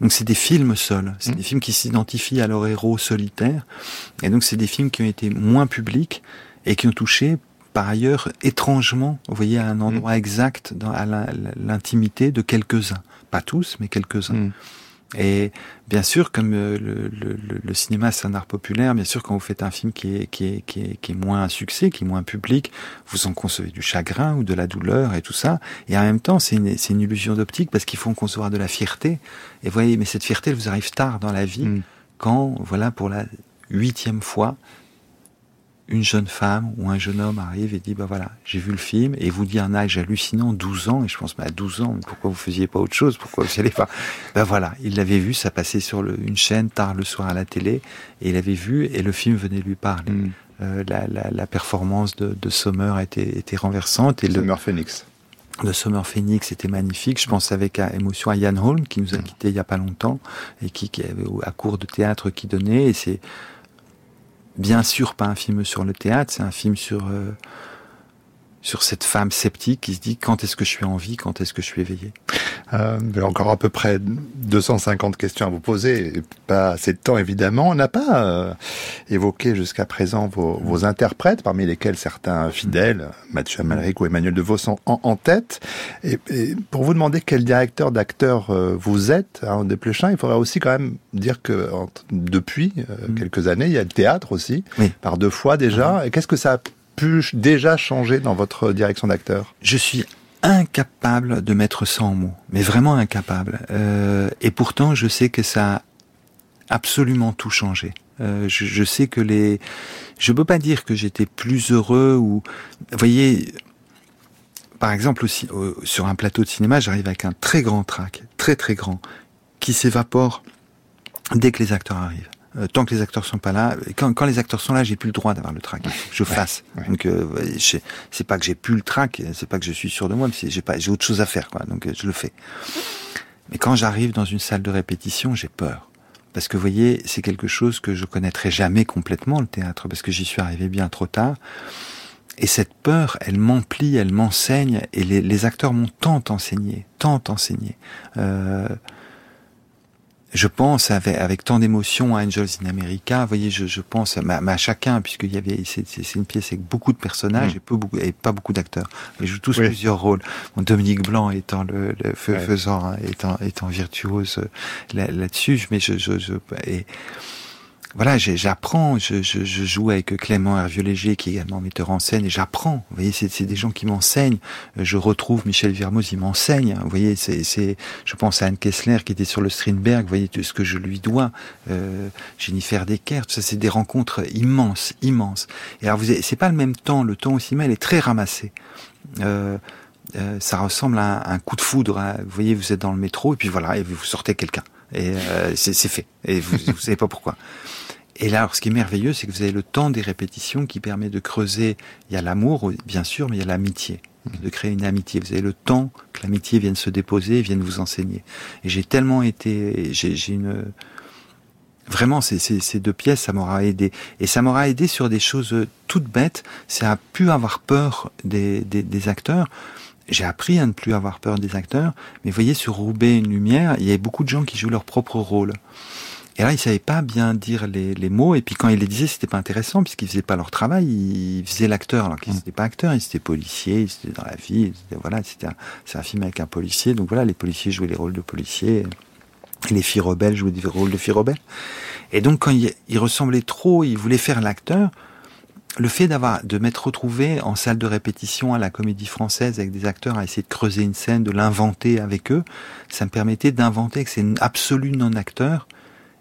donc c'est des films seuls, c'est mmh. des films qui s'identifient à leur héros solitaire, et donc c'est des films qui ont été moins publics et qui ont touché par ailleurs étrangement, vous voyez, à un mmh. endroit exact, dans, à l'intimité de quelques-uns, pas tous, mais quelques-uns. Mmh. Et bien sûr, comme euh, le, le, le cinéma c'est un art populaire, bien sûr quand vous faites un film qui est, qui est, qui est, qui est moins un succès, qui est moins public, vous en concevez du chagrin ou de la douleur et tout ça. Et en même temps, c'est une, une illusion d'optique parce qu'il faut en concevoir de la fierté. Et vous voyez, mais cette fierté, elle vous arrive tard dans la vie, mm. quand, voilà, pour la huitième fois, une jeune femme ou un jeune homme arrive et dit bah voilà j'ai vu le film et vous dit un âge hallucinant 12 ans et je pense bah à 12 ans pourquoi vous faisiez pas autre chose? Pourquoi vous allez pas? Ben voilà il l'avait vu ça passait sur le, une chaîne tard le soir à la télé et il avait vu et le film venait lui parler mm. euh, la, la, la, performance de, de Sommer était, était renversante et Sommer Phoenix de Sommer Phoenix était magnifique. Je pense avec émotion à Ian Holm qui nous a mm. quittés il y a pas longtemps et qui, qui avait à cours de théâtre qui donnait. Et c'est bien sûr pas un film sur le théâtre, c'est un film sur euh, sur cette femme sceptique qui se dit quand est-ce que je suis en vie, quand est-ce que je suis éveillé? Euh, encore à peu près 250 questions à vous poser, pas assez de temps évidemment. On n'a pas euh, évoqué jusqu'à présent vos, vos, interprètes, parmi lesquels certains fidèles, Mathieu Amalric ou Emmanuel Devaux sont en, en tête. Et, et, pour vous demander quel directeur d'acteur euh, vous êtes, hein, Desplechin, il faudrait aussi quand même dire que depuis euh, mm. quelques années, il y a le théâtre aussi, oui. par deux fois déjà. Et qu'est-ce que ça a pu déjà changer dans votre direction d'acteur? Je suis incapable de mettre ça en mots, mais vraiment incapable. Euh, et pourtant, je sais que ça a absolument tout changé. Euh, je, je, sais que les, je peux pas dire que j'étais plus heureux ou, vous voyez, par exemple aussi sur un plateau de cinéma, j'arrive avec un très grand trac, très très grand, qui s'évapore dès que les acteurs arrivent. Euh, tant que les acteurs sont pas là, quand, quand les acteurs sont là, j'ai plus le droit d'avoir le trac. Je fasse. Ouais, ouais. Donc euh, c'est pas que j'ai plus le trac, c'est pas que je suis sûr de moi, mais j'ai pas, j'ai autre chose à faire, quoi. Donc euh, je le fais. Mais quand j'arrive dans une salle de répétition, j'ai peur. Parce que vous voyez, c'est quelque chose que je connaîtrai jamais complètement le théâtre, parce que j'y suis arrivé bien trop tard. Et cette peur, elle m'emplit, elle m'enseigne, et les, les acteurs m'ont tant enseigné, tant enseigné. Euh, je pense avec, avec tant d'émotion à Angels in America. Vous voyez, je, je pense à, à chacun, puisqu'il y avait c'est une pièce avec beaucoup de personnages mmh. et, peu, beaucoup, et pas beaucoup d'acteurs. Ils jouent tous oui. plusieurs rôles. Bon, Dominique Blanc étant le, le ouais. faisant, hein, étant, étant virtuose euh, là-dessus, là mais je, je, je et, voilà, j'apprends, je, je, je, joue avec Clément Hervieux-Léger, qui est également metteur en scène, et j'apprends. Vous voyez, c'est des gens qui m'enseignent. Je retrouve Michel Virmoz, il m'enseigne. Vous voyez, c'est, je pense à Anne Kessler, qui était sur le Strindberg. Vous voyez, tout ce que je lui dois. Euh, Jennifer Decker, tout ça, c'est des rencontres immenses, immenses. Et alors, vous c'est pas le même temps. Le temps au cinéma, il est très ramassé. Euh, euh, ça ressemble à un, un coup de foudre. Hein. Vous voyez, vous êtes dans le métro, et puis voilà, et vous sortez quelqu'un. Et euh, c'est fait. Et vous, vous savez pas pourquoi. Et là, alors, ce qui est merveilleux, c'est que vous avez le temps des répétitions qui permet de creuser. Il y a l'amour, bien sûr, mais il y a l'amitié, de créer une amitié. Vous avez le temps que l'amitié vienne se déposer, vienne vous enseigner. Et j'ai tellement été, j'ai une, vraiment, ces, ces, ces, deux pièces, ça m'aura aidé. Et ça m'aura aidé sur des choses toutes bêtes. Ça a pu avoir peur des, des, des acteurs. J'ai appris à ne plus avoir peur des acteurs. Mais vous voyez, sur Roubaix, une lumière, il y avait beaucoup de gens qui jouent leur propre rôle. Et là, ils savaient pas bien dire les, les mots. Et puis quand ils les disaient, c'était pas intéressant puisqu'ils faisaient pas leur travail. Ils faisaient l'acteur alors qu'ils n'étaient pas acteurs. Ils étaient policiers. Ils étaient dans la vie. Voilà, c'était c'est un film avec un policier. Donc voilà, les policiers jouaient les rôles de policiers. Les filles rebelles jouaient des rôles de filles rebelles. Et donc, quand il, il ressemblait trop, il voulait faire l'acteur, le fait d'avoir de m'être retrouvé en salle de répétition à la Comédie Française avec des acteurs à essayer de creuser une scène, de l'inventer avec eux, ça me permettait d'inventer que c'est un absolu non-acteur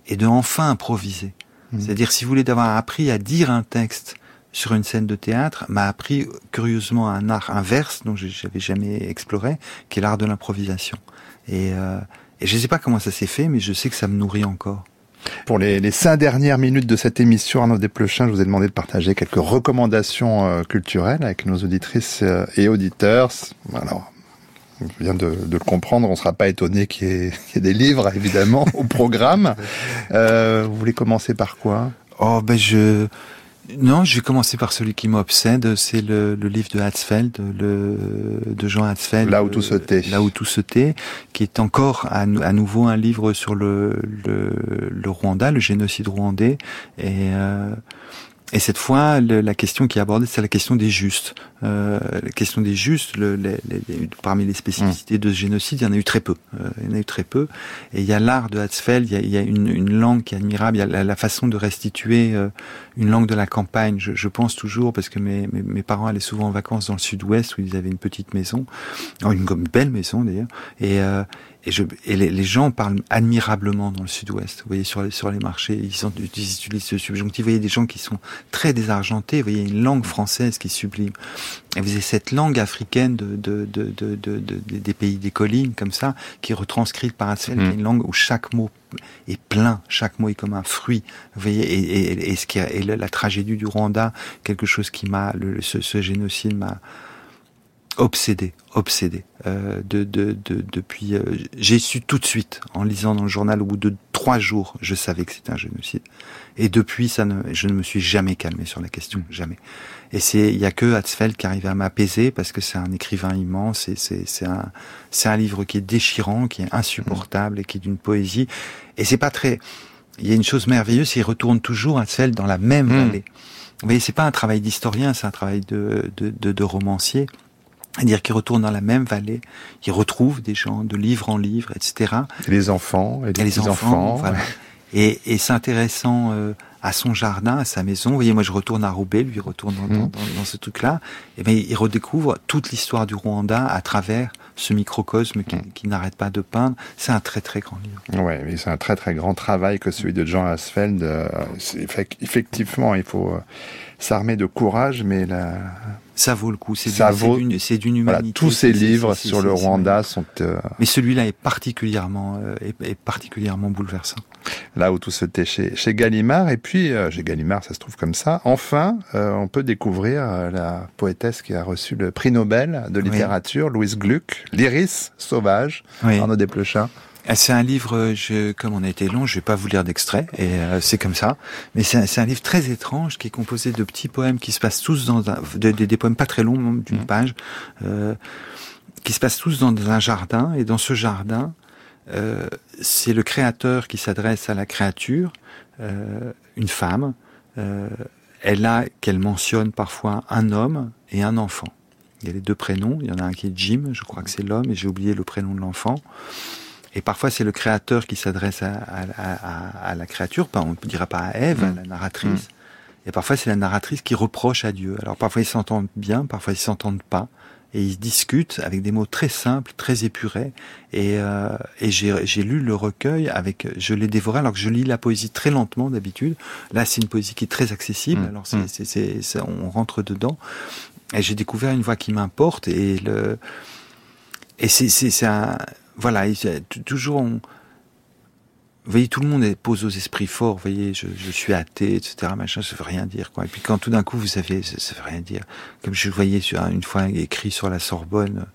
et de enfin improviser. Mmh. C'est-à-dire, si vous voulez, d'avoir appris à dire un texte sur une scène de théâtre, m'a appris curieusement un art inverse dont j'avais jamais exploré, qui est l'art de l'improvisation. Et, euh, et je ne sais pas comment ça s'est fait, mais je sais que ça me nourrit encore. Pour les, les, cinq dernières minutes de cette émission, Arnaud Desplechin, je vous ai demandé de partager quelques recommandations euh, culturelles avec nos auditrices euh, et auditeurs. Alors, on vient de, de, le comprendre, on ne sera pas étonné qu'il y, ait des livres, évidemment, au programme. Euh, vous voulez commencer par quoi? Oh, ben je... Non, je vais commencer par celui qui m'obsède, c'est le, le, livre de Hatzfeld, le, de Jean Hatzfeld. Là où tout se tait. Là où tout se tait, qui est encore à, à nouveau un livre sur le, le, le, Rwanda, le génocide rwandais. Et, euh, et cette fois, le, la question qui est abordée, c'est la question des justes. Euh, la question des justes, le, les, les, parmi les spécificités de ce génocide, il y en a eu très peu. Euh, il y en a eu très peu. Et il y a l'art de Hatzfeld, il y a, il y a une, une, langue qui est admirable, il y a la, la façon de restituer euh, une langue de la campagne. Je, je pense toujours, parce que mes, mes, mes, parents allaient souvent en vacances dans le sud-ouest, où ils avaient une petite maison, une, une belle maison d'ailleurs, et, euh, et, je, et les, les, gens parlent admirablement dans le sud-ouest. Vous voyez, sur les, sur les marchés, ils, sont, ils utilisent ce subjonctif. Vous voyez des gens qui sont très désargentés. Vous voyez une langue française qui est sublime. Et vous avez cette langue africaine de, de, de, de, de, de des pays des collines, comme ça, qui est retranscrite par Hatzfeld, mmh. une langue où chaque mot est plein, chaque mot est comme un fruit. Vous voyez, et, et, et ce qui a, et la, la, tragédie du Rwanda, quelque chose qui m'a, ce, ce génocide m'a obsédé, obsédé. Euh, de, de, de, depuis, euh, j'ai su tout de suite en lisant dans le journal au bout de trois jours, je savais que c'était un génocide. Et depuis, ça ne, je ne me suis jamais calmé sur la question, jamais. Et c'est, il y a que Hatzfeld qui arrive à m'apaiser parce que c'est un écrivain immense et c'est, c'est un, c'est un livre qui est déchirant, qui est insupportable et qui est d'une poésie. Et c'est pas très, il y a une chose merveilleuse, il retourne toujours Hatzfeld dans la même mmh. vallée. Vous voyez, c'est pas un travail d'historien, c'est un travail de, de, de, de romancier. C'est-à-dire qu'il retourne dans la même vallée, il retrouve des gens de livre en livre, etc. Et les enfants, et, et les enfants, enfants voilà. Et, et s'intéressant euh, à son jardin, à sa maison. Vous voyez, moi je retourne à Roubaix, lui retourne dans, mmh. dans, dans, dans ce truc-là. Et bien il redécouvre toute l'histoire du Rwanda à travers ce microcosme qui, qui n'arrête pas de peindre. C'est un très très grand livre. Ouais, mais c'est un très très grand travail que celui de Jean Asfeld. Euh, effectivement, il faut euh, s'armer de courage, mais la, ça vaut le coup. C'est vaut... d'une humanité. Voilà, tous ces livres sur le Rwanda sont. Euh... Mais celui-là est particulièrement euh, est, est, particulièrement bouleversant. Là où tout se tait chez, chez Gallimard et puis euh, chez Gallimard, ça se trouve comme ça. Enfin, on peut découvrir la poétesse qui a reçu le prix Nobel de littérature, oui. Louise Gluck, L'Iris sauvage, oui. Arnaud Desplechin. C'est un livre, je, comme on a été long, je vais pas vous lire d'extrait, et euh, c'est comme ça. Mais c'est un, un, livre très étrange qui est composé de petits poèmes qui se passent tous dans un, de, de, des poèmes pas très longs, d'une mmh. page, euh, qui se passent tous dans un jardin. Et dans ce jardin, euh, c'est le créateur qui s'adresse à la créature, euh, une femme. Euh, elle a qu'elle mentionne parfois un homme et un enfant. Il y a les deux prénoms. Il y en a un qui est Jim, je crois que c'est l'homme, et j'ai oublié le prénom de l'enfant. Et parfois, c'est le créateur qui s'adresse à, à, à, à, la créature, pas, on ne dira pas à Ève, mmh. à la narratrice. Mmh. Et parfois, c'est la narratrice qui reproche à Dieu. Alors parfois, ils s'entendent bien, parfois, ils s'entendent pas. Et ils discutent avec des mots très simples, très épurés. Et, euh, et j'ai lu le recueil avec, je l'ai dévoré alors que je lis la poésie très lentement d'habitude. Là, c'est une poésie qui est très accessible. Mmh. Alors, c'est, c'est, c'est, on rentre dedans. Et j'ai découvert une voix qui m'importe et le, et c'est un, voilà, toujours vous voyez, tout le monde pose aux esprits forts. Vous voyez, je, je suis athée, etc. Machin, ça veut rien dire, quoi. Et puis quand tout d'un coup, vous savez, ça, ça veut rien dire. Comme je voyais sur une fois écrit sur la Sorbonne,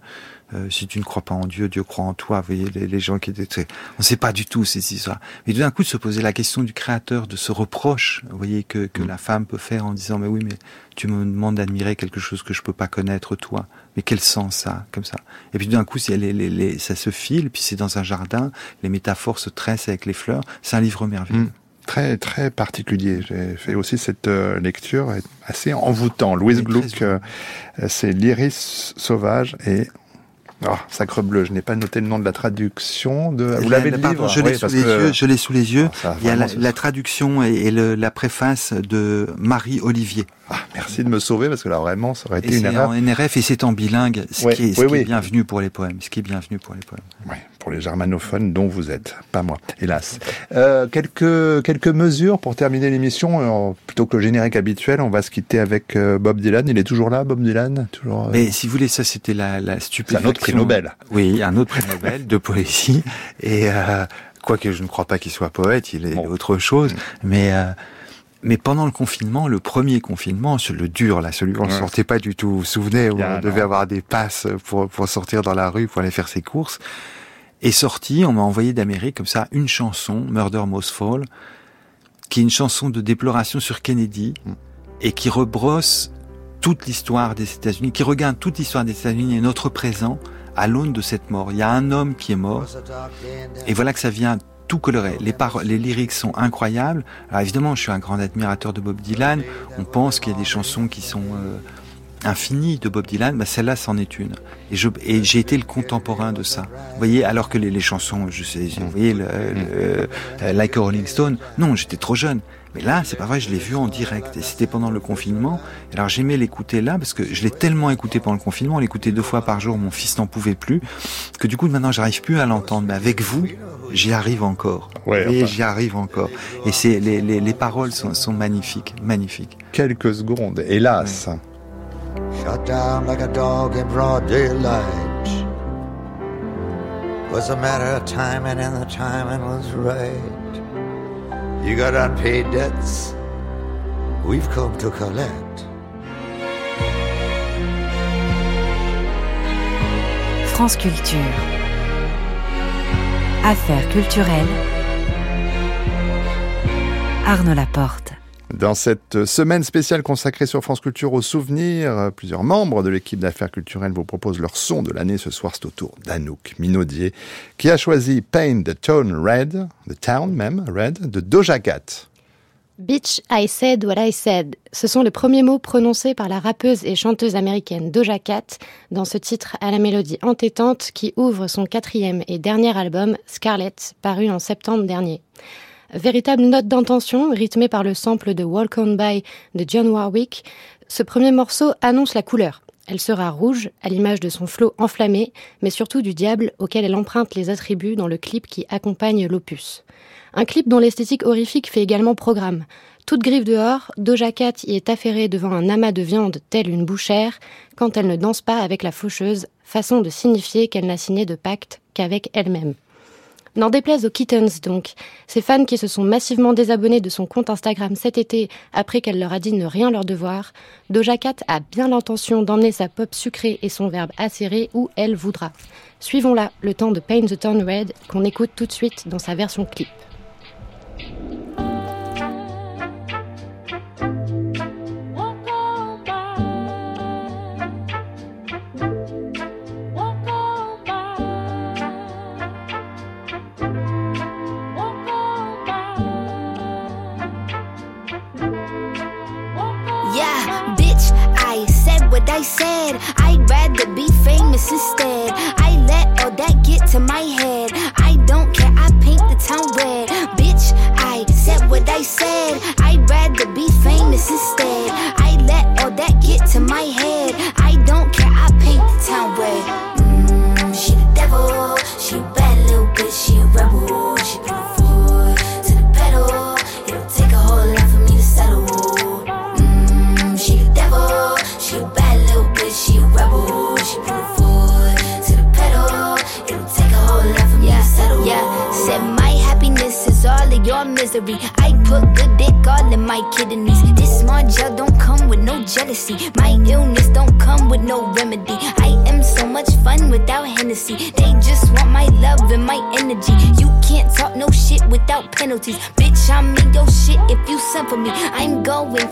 euh, si tu ne crois pas en Dieu, Dieu croit en toi. Vous voyez, les, les gens qui étaient, on ne sait pas du tout ces histoires. Mais tout d'un coup, de se poser la question du Créateur, de ce reproche, vous voyez, que, que mmh. la femme peut faire en disant, mais oui, mais tu me demandes d'admirer quelque chose que je peux pas connaître, toi. Mais quel sens ça, comme ça? Et puis d'un coup, les, les, les, ça se file, puis c'est dans un jardin, les métaphores se tressent avec les fleurs. C'est un livre merveilleux. Mmh très très particulier. J'ai fait aussi cette euh, lecture assez envoûtant. Louise Gluck, euh, c'est l'iris sauvage et Oh, sacre bleu, je n'ai pas noté le nom de la traduction. De... Vous l'avez le livre Je l'ai Oui, sous les que- yeux. Je l'ai sous les yeux. Ah, Il y a la, traduction et, et le- la préface de Marie Olivier. Ah, merci de me sauver parce que là vraiment, ça aurait Et été une c'est erreur. en NRF et c'est en bilingue, ce Ouais, qui est, ce oui, qui est oui. bienvenu pour les poèmes. Ce qui est bienvenu pour les poèmes. Ouais, pour les germanophones dont vous êtes, pas moi, hélas. Euh, quelques quelques mesures pour terminer l'émission. Euh, Plutôt que le générique habituel, on va se quitter avec euh, Bob Dylan. Il est toujours là, Bob Dylan, toujours. euh, Mais si vous voulez, ça c'était la, la stupéfaction. un autre prix Nobel. Oui, un autre prix Nobel de poésie. Et euh, quoique je ne crois pas qu'il soit poète, il est Bon. autre chose. Mais euh, mais pendant le confinement, le premier confinement, le dur là, celui où on ne Ouais. sortait pas du tout. Vous vous souvenez où on devait avoir des passes pour pour sortir dans la rue pour aller faire ses courses. Est sorti, on m'a envoyé d'Amérique comme ça une chanson, Murder Most Fall, qui est une chanson de déploration sur Kennedy Mm. et qui rebrosse toute l'histoire des États-Unis, qui regarde toute l'histoire des États-Unis et notre présent à l'aune de cette mort. Il y a un homme qui est mort et voilà que ça vient tout colorer. Les paroles, les lyrics sont incroyables. Alors évidemment, je suis un grand admirateur de Bob Dylan. On pense qu'il y a des chansons qui sont euh, infinies de Bob Dylan. Bah, celle-là, c'en est une. Et je et j'ai été le contemporain de ça. Vous voyez, alors que les, les chansons, je sais, vous voyez, le, le- euh, Like a Rolling Stone. Non, j'étais trop jeune. Mais là, c'est pas vrai, je l'ai vu en direct. Et c'était pendant le confinement. Alors j'aimais l'écouter là parce que je l'ai tellement écouté pendant le confinement, l'écouter deux fois par jour, mon fils n'en pouvait plus, que du coup maintenant j'arrive plus à l'entendre. Mais avec vous, j'y arrive encore. Ouais, et enfin. j'y arrive encore. Et c'est les, les, les paroles sont, sont magnifiques, magnifiques. Quelques secondes, hélas. Shot down like a dog in broad daylight. Was a matter of timing, and the timing was right. You got unpaid debts. We've come to collect. France Culture. Affaires culturelles. Arnaud Laporte. Dans cette semaine spéciale consacrée sur France Culture aux souvenirs, plusieurs membres de l'équipe d'affaires culturelles vous proposent leur son de l'année. Ce soir, c'est au tour d'Anouk Minaudier, qui a choisi Paint the Town Red, the Town même, Red, de Doja Cat. Bitch, I said what I said. Ce sont les premiers mots prononcés par la rappeuse et chanteuse américaine Doja Cat dans ce titre à la mélodie entêtante qui ouvre son quatrième et dernier album, Scarlet, paru en septembre dernier. Véritable note d'intention, rythmée par le sample de Walk On By de John Warwick, ce premier morceau annonce la couleur. Elle sera rouge, à l'image de son flot enflammé, mais surtout du diable auquel elle emprunte les attributs dans le clip qui accompagne l'opus. Un clip dont l'esthétique horrifique fait également programme. Toute griffe dehors, Doja Cat y est affairée devant un amas de viande telle une bouchère, quand elle ne danse pas avec la faucheuse, façon de signifier qu'elle n'a signé de pacte qu'avec elle-même. N'en déplaise aux Kittens donc, ces fans qui se sont massivement désabonnés de son compte Instagram cet été après qu'elle leur a dit ne rien leur devoir, Doja Cat a bien l'intention d'emmener sa pop sucrée et son verbe acéré où elle voudra. Suivons-la le temps de Paint the Town Red qu'on écoute tout de suite dans sa version clip.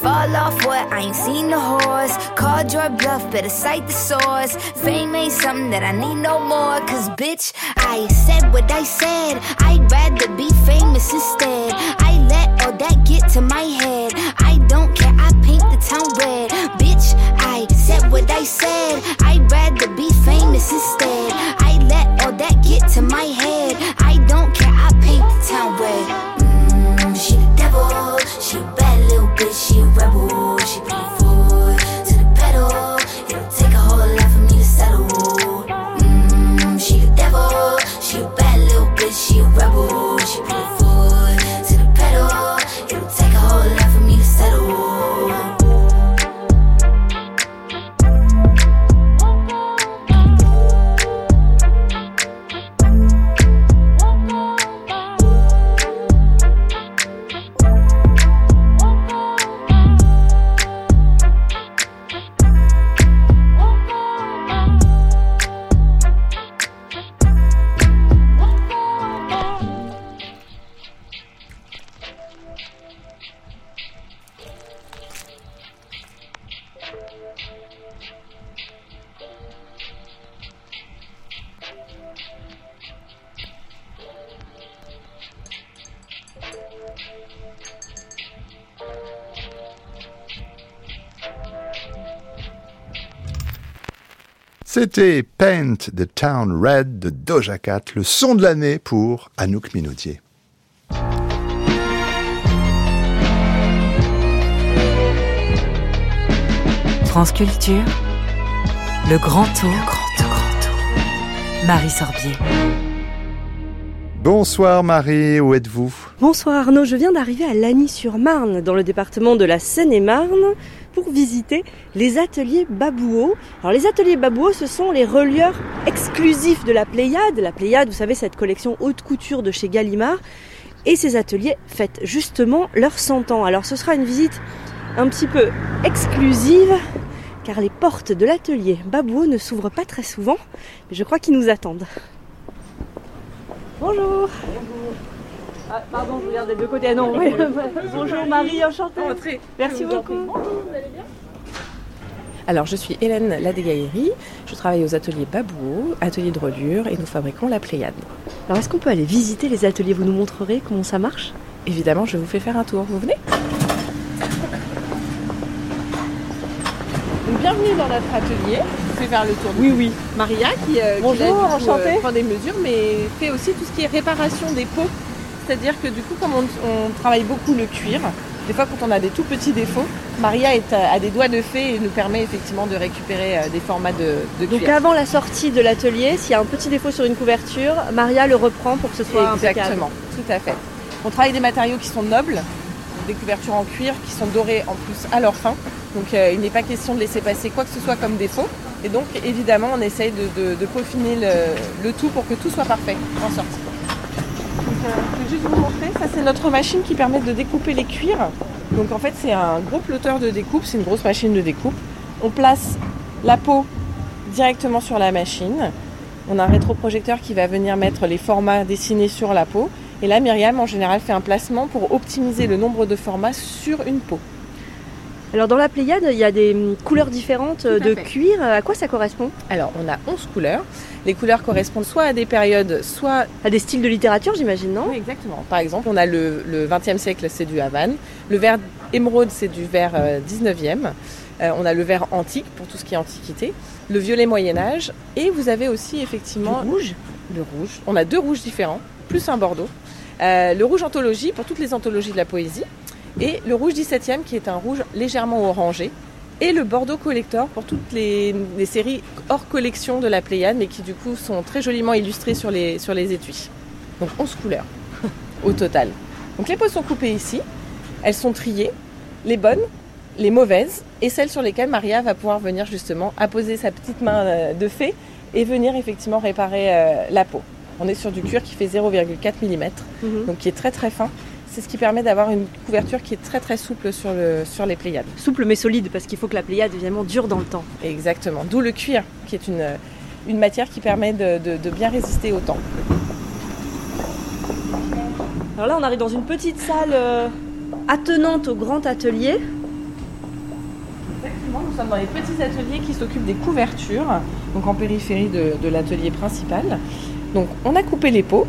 Fall off what? I ain't seen the horse. Called your bluff, better cite the source. Fame ain't something that I need no more. Cause bitch, I said what I said. I'd rather be famous instead. I let all that get to my head. C'était Paint the Town Red de Doja Cat, le son de l'année pour Anouk Minaudier. France Culture, le grand tour, grand tour, grand tour. Marie Sorbier. Bonsoir Marie, où êtes-vous? Bonsoir Arnaud, je viens d'arriver à Lagny-sur-Marne, dans le département de la Seine-et-Marne, visiter les ateliers Babouo. Alors les ateliers Babouo, ce sont les relieurs exclusifs de la Pléiade. La Pléiade, vous savez, cette collection haute couture de chez Gallimard. Et ces ateliers fêtent justement leurs 100 ans. Alors ce sera une visite un petit peu exclusive, car les portes de l'atelier Babouo ne s'ouvrent pas très souvent, mais je crois qu'ils nous attendent. Bonjour. Ah, pardon, je regarde des deux côtés. Ah non, oui. Bonjour Marie, enchantée. Merci beaucoup. Alors, je suis Hélène Ladégaïri, je travaille aux ateliers Babouo, atelier de reliure, et nous fabriquons la Pléiade. Alors, est-ce qu'on peut aller visiter les ateliers? Vous nous montrerez comment ça marche? Évidemment, je vous fais faire un tour. Vous venez? Donc, Bienvenue dans notre atelier. Je vais faire le tour. Oui, oui. Maria qui, euh, qui Bonjour, là, du coup, enchantée. euh, prend des mesures, mais fait aussi tout ce qui est réparation des peaux. C'est-à-dire que du coup, comme on, on travaille beaucoup le cuir, des fois quand on a des tout petits défauts, Maria est à, à des doigts de fée et nous permet effectivement de récupérer euh, des formats de, de cuir. Donc avant la sortie de l'atelier, s'il y a un petit défaut sur une couverture, Maria le reprend pour que ce soit impeccable. Exactement, tout à fait. On travaille des matériaux qui sont nobles, des couvertures en cuir qui sont dorées en plus à leur fin. Donc euh, il n'est pas question de laisser passer quoi que ce soit comme défaut. Et donc évidemment on essaye de, de- de peaufiner le, le tout pour que tout soit parfait en sortie. Je vais juste vous montrer, ça c'est notre machine qui permet de découper les cuirs. Donc en fait c'est un gros plotter de découpe, c'est une grosse machine de découpe. On place la peau directement sur la machine. On a un rétroprojecteur qui va venir mettre les formats dessinés sur la peau. Et là, Myriam, en général, fait un placement pour optimiser le nombre de formats sur une peau. Alors dans la Pléiade, il y a des hum, couleurs différentes euh, de cuir. À quoi ça correspond? Alors, on a 11 couleurs. Les couleurs correspondent soit à des périodes, soit À des styles de littérature, j'imagine, non? Oui, exactement. Par exemple, on a le, le 20e siècle, c'est du Havane. Le vert émeraude, c'est du vert euh, 19e. Euh, on a le vert antique pour tout ce qui est antiquité. Le violet Moyen-Âge. Et vous avez aussi effectivement. Du rouge? Le rouge. On a deux rouges différents, plus un bordeaux. Euh, le rouge anthologie pour toutes les anthologies de la poésie. Et le rouge 17e qui est un rouge légèrement orangé. Et le Bordeaux Collector pour toutes les, les séries hors collection de la Pléiade, mais qui du coup sont très joliment illustrées sur les, sur les étuis. Donc 11 couleurs au total. Donc les peaux sont coupées ici, elles sont triées, les bonnes, les mauvaises, et celles sur lesquelles Maria va pouvoir venir justement apposer sa petite main euh, de fée et venir effectivement réparer euh, la peau. On est sur du cuir qui fait 0,4 mm, Mhm. donc qui est très très fin. C'est ce qui permet d'avoir une couverture qui est très très souple sur, le, sur les Pléiades. Souple mais solide, parce qu'il faut que la Pléiade évidemment dure dans le temps. Exactement. D'où le cuir, qui est une, une matière qui permet de, de- de bien résister au temps. Alors là, on arrive dans une petite salle euh, attenante au grand atelier. Exactement, nous sommes dans les petits ateliers qui s'occupent des couvertures, donc en périphérie de, de l'atelier principal. Donc on a coupé les pots,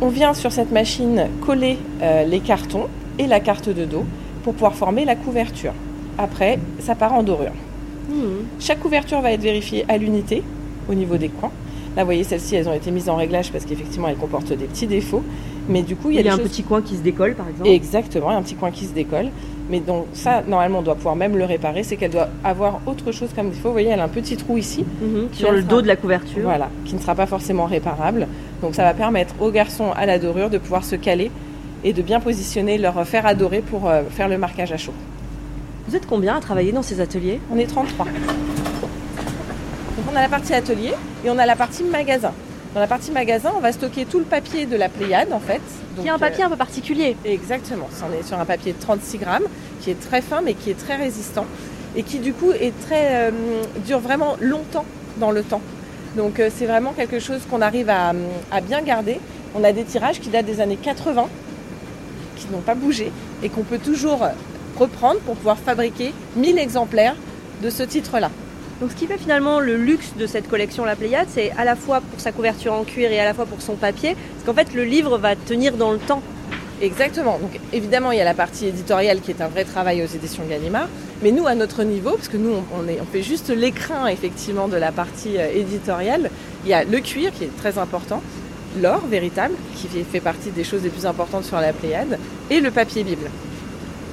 on vient sur cette machine coller euh, les cartons et la carte de dos pour pouvoir former la couverture. Après, ça part en dorure. Chaque couverture va être vérifiée à l'unité au niveau des coins. Là, vous voyez, celles-ci, elles ont été mises en réglage parce qu'effectivement, elles comportent des petits défauts. Mais du coup, il y a, Il y a un choses- petit coin qui se décolle, par exemple. Exactement, un petit coin qui se décolle. Mais donc ça, normalement, on doit pouvoir même le réparer. C'est qu'elle doit avoir autre chose comme défaut. Vous voyez, elle a un petit trou ici. Mhm, sur le sera- dos de la couverture. Voilà, qui ne sera pas forcément réparable. Donc ça va permettre aux garçons à la dorure de pouvoir se caler et de bien positionner leur fer à dorer pour euh, faire le marquage à chaud. Vous êtes combien à travailler dans ces ateliers? On est 33. Donc on a la partie atelier et on a la partie magasin. Dans la partie magasin, on va stocker tout le papier de la Pléiade en fait. Qui est un papier un peu particulier. Exactement. On est sur un papier de 36 grammes qui est très fin mais qui est très résistant et qui du coup est très euh, dure vraiment longtemps dans le temps. Donc euh, c'est vraiment quelque chose qu'on arrive à, à bien garder. On a des tirages qui datent des années 80 qui n'ont pas bougé et qu'on peut toujours reprendre pour pouvoir fabriquer 1000 exemplaires de ce titre-là. Donc ce qui fait finalement le luxe de cette collection La Pléiade, c'est à la fois pour sa couverture en cuir et à la fois pour son papier, parce qu'en fait le livre va tenir dans le temps. Exactement. Donc évidemment, il y a la partie éditoriale qui est un vrai travail aux éditions Gallimard. Mais nous, à notre niveau, parce que nous, on, fait juste l'écrin effectivement de la partie euh, éditoriale, il y a le cuir qui est très important, l'or véritable, qui fait partie des choses les plus importantes sur la Pléiade, et le papier Bible,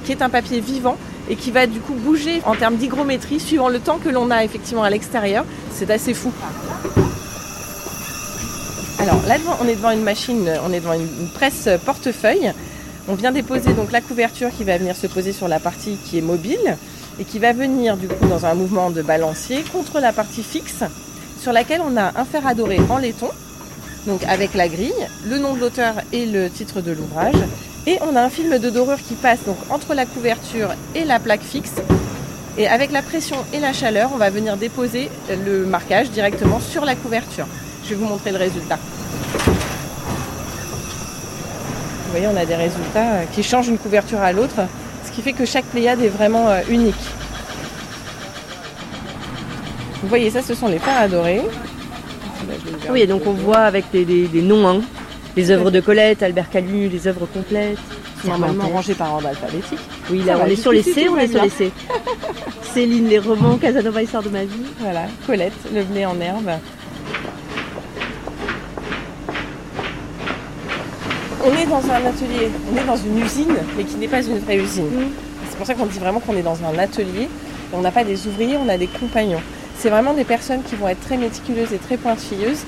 qui est un papier vivant et qui va du coup bouger en termes d'hygrométrie suivant le temps que l'on a effectivement à l'extérieur. C'est assez fou. Alors là devant, on est devant une machine, on est devant une, presse portefeuille. On vient déposer donc la couverture qui va venir se poser sur la partie qui est mobile et qui va venir du coup dans un mouvement de balancier contre la partie fixe sur laquelle on a un fer à dorer en laiton, donc avec la grille, le nom de l'auteur et le titre de l'ouvrage. Et on a un film de dorure qui passe donc entre la couverture et la plaque fixe. Et avec la pression et la chaleur, on va venir déposer le marquage directement sur la couverture. Je vais vous montrer le résultat. Vous voyez, on a des résultats euh, qui changent d'une couverture à l'autre, ce qui fait que chaque Pléiade est vraiment euh, unique. Vous voyez, ça, ce sont les fers à Oui, et donc on voit avec des, des- des noms, hein, les œuvres de Colette, Albert Camus, les œuvres complètes. normalement rangées par ordre alphabétique. Oui, Ça là on est sur les C, on est sur les C. Céline, les romans, Casanova, Histoire de ma vie. Voilà, Colette, le blé en herbe. On est dans un atelier, on est dans une usine, mais qui n'est pas une vraie usine. C'est pour ça qu'on dit vraiment qu'on est dans un atelier. On n'a pas des ouvriers, on a des compagnons. C'est vraiment des personnes qui vont être très méticuleuses et très pointilleuses.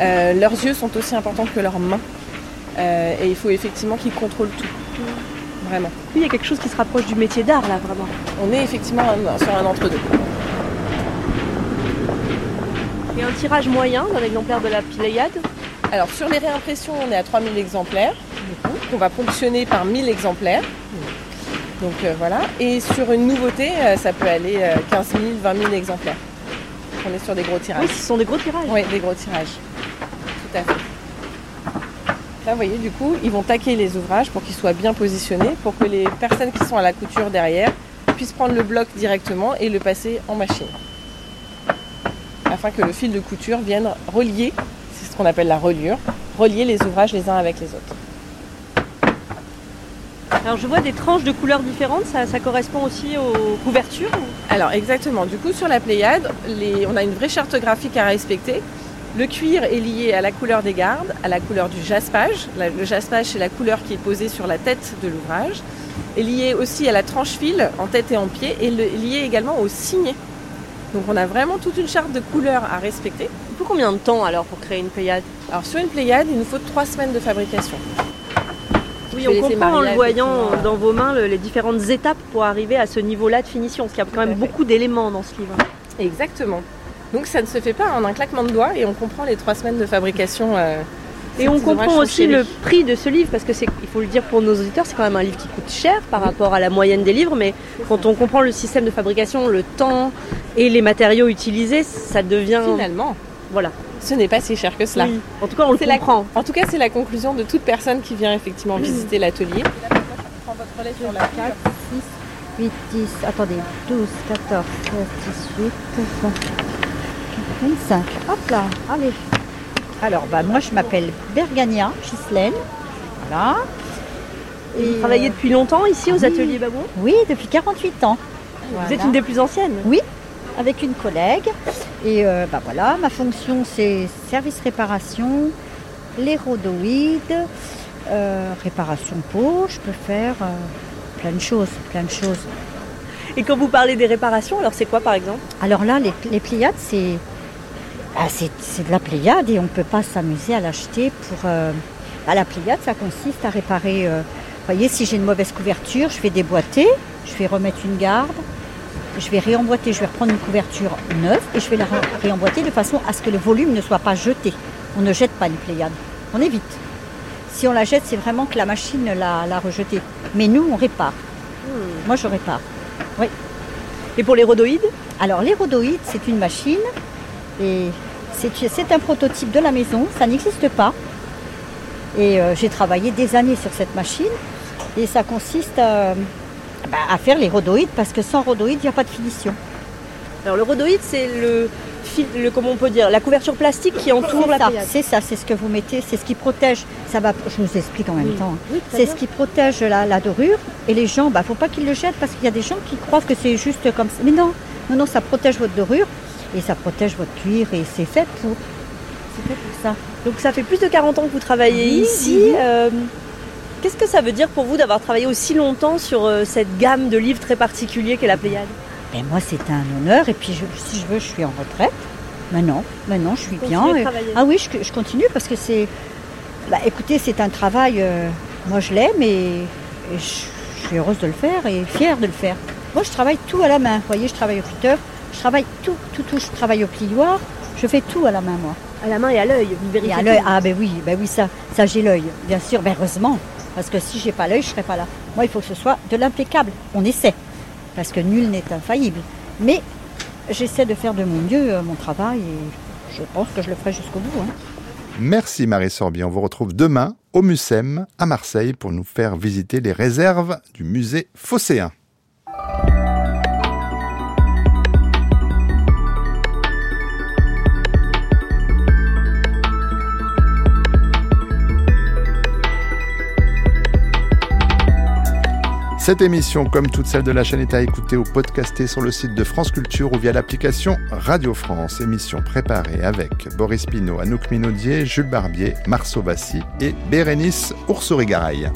Euh, leurs yeux sont aussi importants que leurs mains. Euh, et il faut effectivement qu'ils contrôlent tout. Vraiment. Oui, il y a quelque chose qui se rapproche du métier d'art là, vraiment. On est effectivement un- sur un entre-deux. Et un tirage moyen d'un exemplaire de la Pléiade Alors sur les réimpressions, on est à 3000 exemplaires, qu'on va ponctionner par 1000 exemplaires. Donc euh, voilà. Et sur une nouveauté, ça peut aller euh, 15 000, 20 000 exemplaires. On est sur des gros tirages. Oui, ce sont des gros tirages. Oui, des gros tirages. Tout à fait. Là, vous voyez, du coup, ils vont taquer les ouvrages pour qu'ils soient bien positionnés, pour que les personnes qui sont à la couture derrière puisse prendre le bloc directement et le passer en machine. Afin que le fil de couture vienne relier, c'est ce qu'on appelle la reliure, relier les ouvrages les uns avec les autres. Alors je vois des tranches de couleurs différentes, ça, ça correspond aussi aux couvertures Alors exactement, du coup sur la Pléiade, les- on a une vraie charte graphique à respecter. Le cuir est lié à la couleur des gardes, à la couleur du jaspage. Le jaspage, c'est la couleur qui est posée sur la tête de l'ouvrage. Est lié aussi à la tranche fil en tête et en pied, et le- lié également au signet. Donc on a vraiment toute une charte de couleurs à respecter. Il faut combien de temps alors pour créer une Pléiade? Alors sur une Pléiade, il nous faut trois semaines de fabrication. Oui, on comprend en le voyant effectivement, dans vos mains le- les différentes étapes pour arriver à ce niveau-là de finition, parce qu'il y a quand même beaucoup d'éléments dans ce livre. Exactement. Donc ça ne se fait pas en un claquement de doigts et on comprend les trois semaines de fabrication. euh, Et on comprend aussi le prix de ce livre, parce que c'est, il faut le dire pour nos auditeurs, c'est quand même un livre qui coûte cher par rapport à la moyenne des livres, mais quand on comprend le système de fabrication, le temps et les matériaux utilisés, ça devient... Finalement, Voilà. Ce n'est pas si cher que cela. Oui. En tout cas, on le C'est la- comprend. En tout cas, c'est la conclusion de toute personne qui vient effectivement visiter l'atelier. prends votre relais sur la 4. 8, 10, attendez, 12, 14, 16, 18, 25. Hop là, allez. Alors, bah, moi, je m'appelle Bergania Ghislaine. Voilà. Et vous euh, travaillez depuis longtemps ici aux oui. ateliers Babon Oui, depuis 48 ans. Vous êtes une des plus anciennes? Oui, avec une collègue. Et euh, bah voilà, ma fonction c'est service réparation, les rhodoïdes, euh, réparation peau. Je peux faire euh, plein de choses, plein de choses. Et quand vous parlez des réparations, alors c'est quoi par exemple? Alors là, les, les Pléiades, c'est ah, de la Pléiade et on ne peut pas s'amuser à l'acheter pour... bah, la Pléiade, ça consiste à réparer... vous voyez, si j'ai une mauvaise couverture, je vais déboîter, je vais remettre une garde, je vais réemboîter, je vais reprendre une couverture neuve et je vais la ré- réemboîter de façon à ce que le volume ne soit pas jeté. On ne jette pas une Pléiade, on évite. Si on la jette, c'est vraiment que la machine l'a rejetée. Mais nous, on répare. Moi, je répare. Oui. Et pour les rhodoïdes? Alors, les rhodoïdes, c'est une machine et c'est c'est un prototype de la maison. Ça n'existe pas. Et euh, j'ai travaillé des années sur cette machine et ça consiste à, bah, à faire les rhodoïdes parce que sans rhodoïdes, il n'y a pas de finition. Alors le rhodoïde, c'est le, le comment on peut dire, la couverture plastique qui entoure la ça, Pléiade. c'est ça, c'est ce que vous mettez, c'est ce qui protège. Ça va, je vous explique en même Oui. temps. hein. Oui, c'est ce qui protège la, la dorure et les gens, bah, faut pas qu'ils le jettent parce qu'il y a des gens qui croient que c'est juste comme ça. Mais non, non, non, ça protège votre dorure et ça protège votre cuir et c'est fait pour, c'est fait pour ça. Donc ça fait plus de 40 ans que vous travaillez Oui, ici. Euh, Qu'est-ce que ça veut dire pour vous d'avoir travaillé aussi longtemps sur euh, cette gamme de livres très particuliers qu'est la Pléiade? Et moi, c'est un honneur. Et puis, je- si je veux, je suis en retraite. Maintenant, maintenant, je suis bien. Et-. Ah oui, je, je continue parce que c'est. Bah, écoutez, c'est un travail. euh, moi, je l'aime et, et je, je suis heureuse de le faire et fière de le faire. Moi, je travaille tout à la main. Vous voyez, je travaille au cutter, je travaille tout, tout, tout. Je travaille au plioir. Je fais tout à la main, moi. À la main et à l'œil, vous Et vérifiez. à l'œil, ah ben oui, ben oui, ça, ça j'ai l'œil, bien sûr, ben heureusement. Parce que si j'ai pas l'œil, je serais pas là. Moi, il faut que ce soit de l'impeccable. On essaie. Parce que nul n'est infaillible. Mais j'essaie de faire de mon mieux euh, mon travail et je pense que je le ferai jusqu'au bout. hein. Merci Marie Sorbier. On vous retrouve demain au Mucem à Marseille pour nous faire visiter les réserves du musée Phocéen. Cette émission, comme toutes celles de la chaîne, est à écouter ou podcaster sur le site de France Culture ou via l'application Radio France. Émission préparée avec Boris Pinault, Anouk Minaudier, Jules Barbier, Marceau Bassi et Bérénice Oursourigaraille.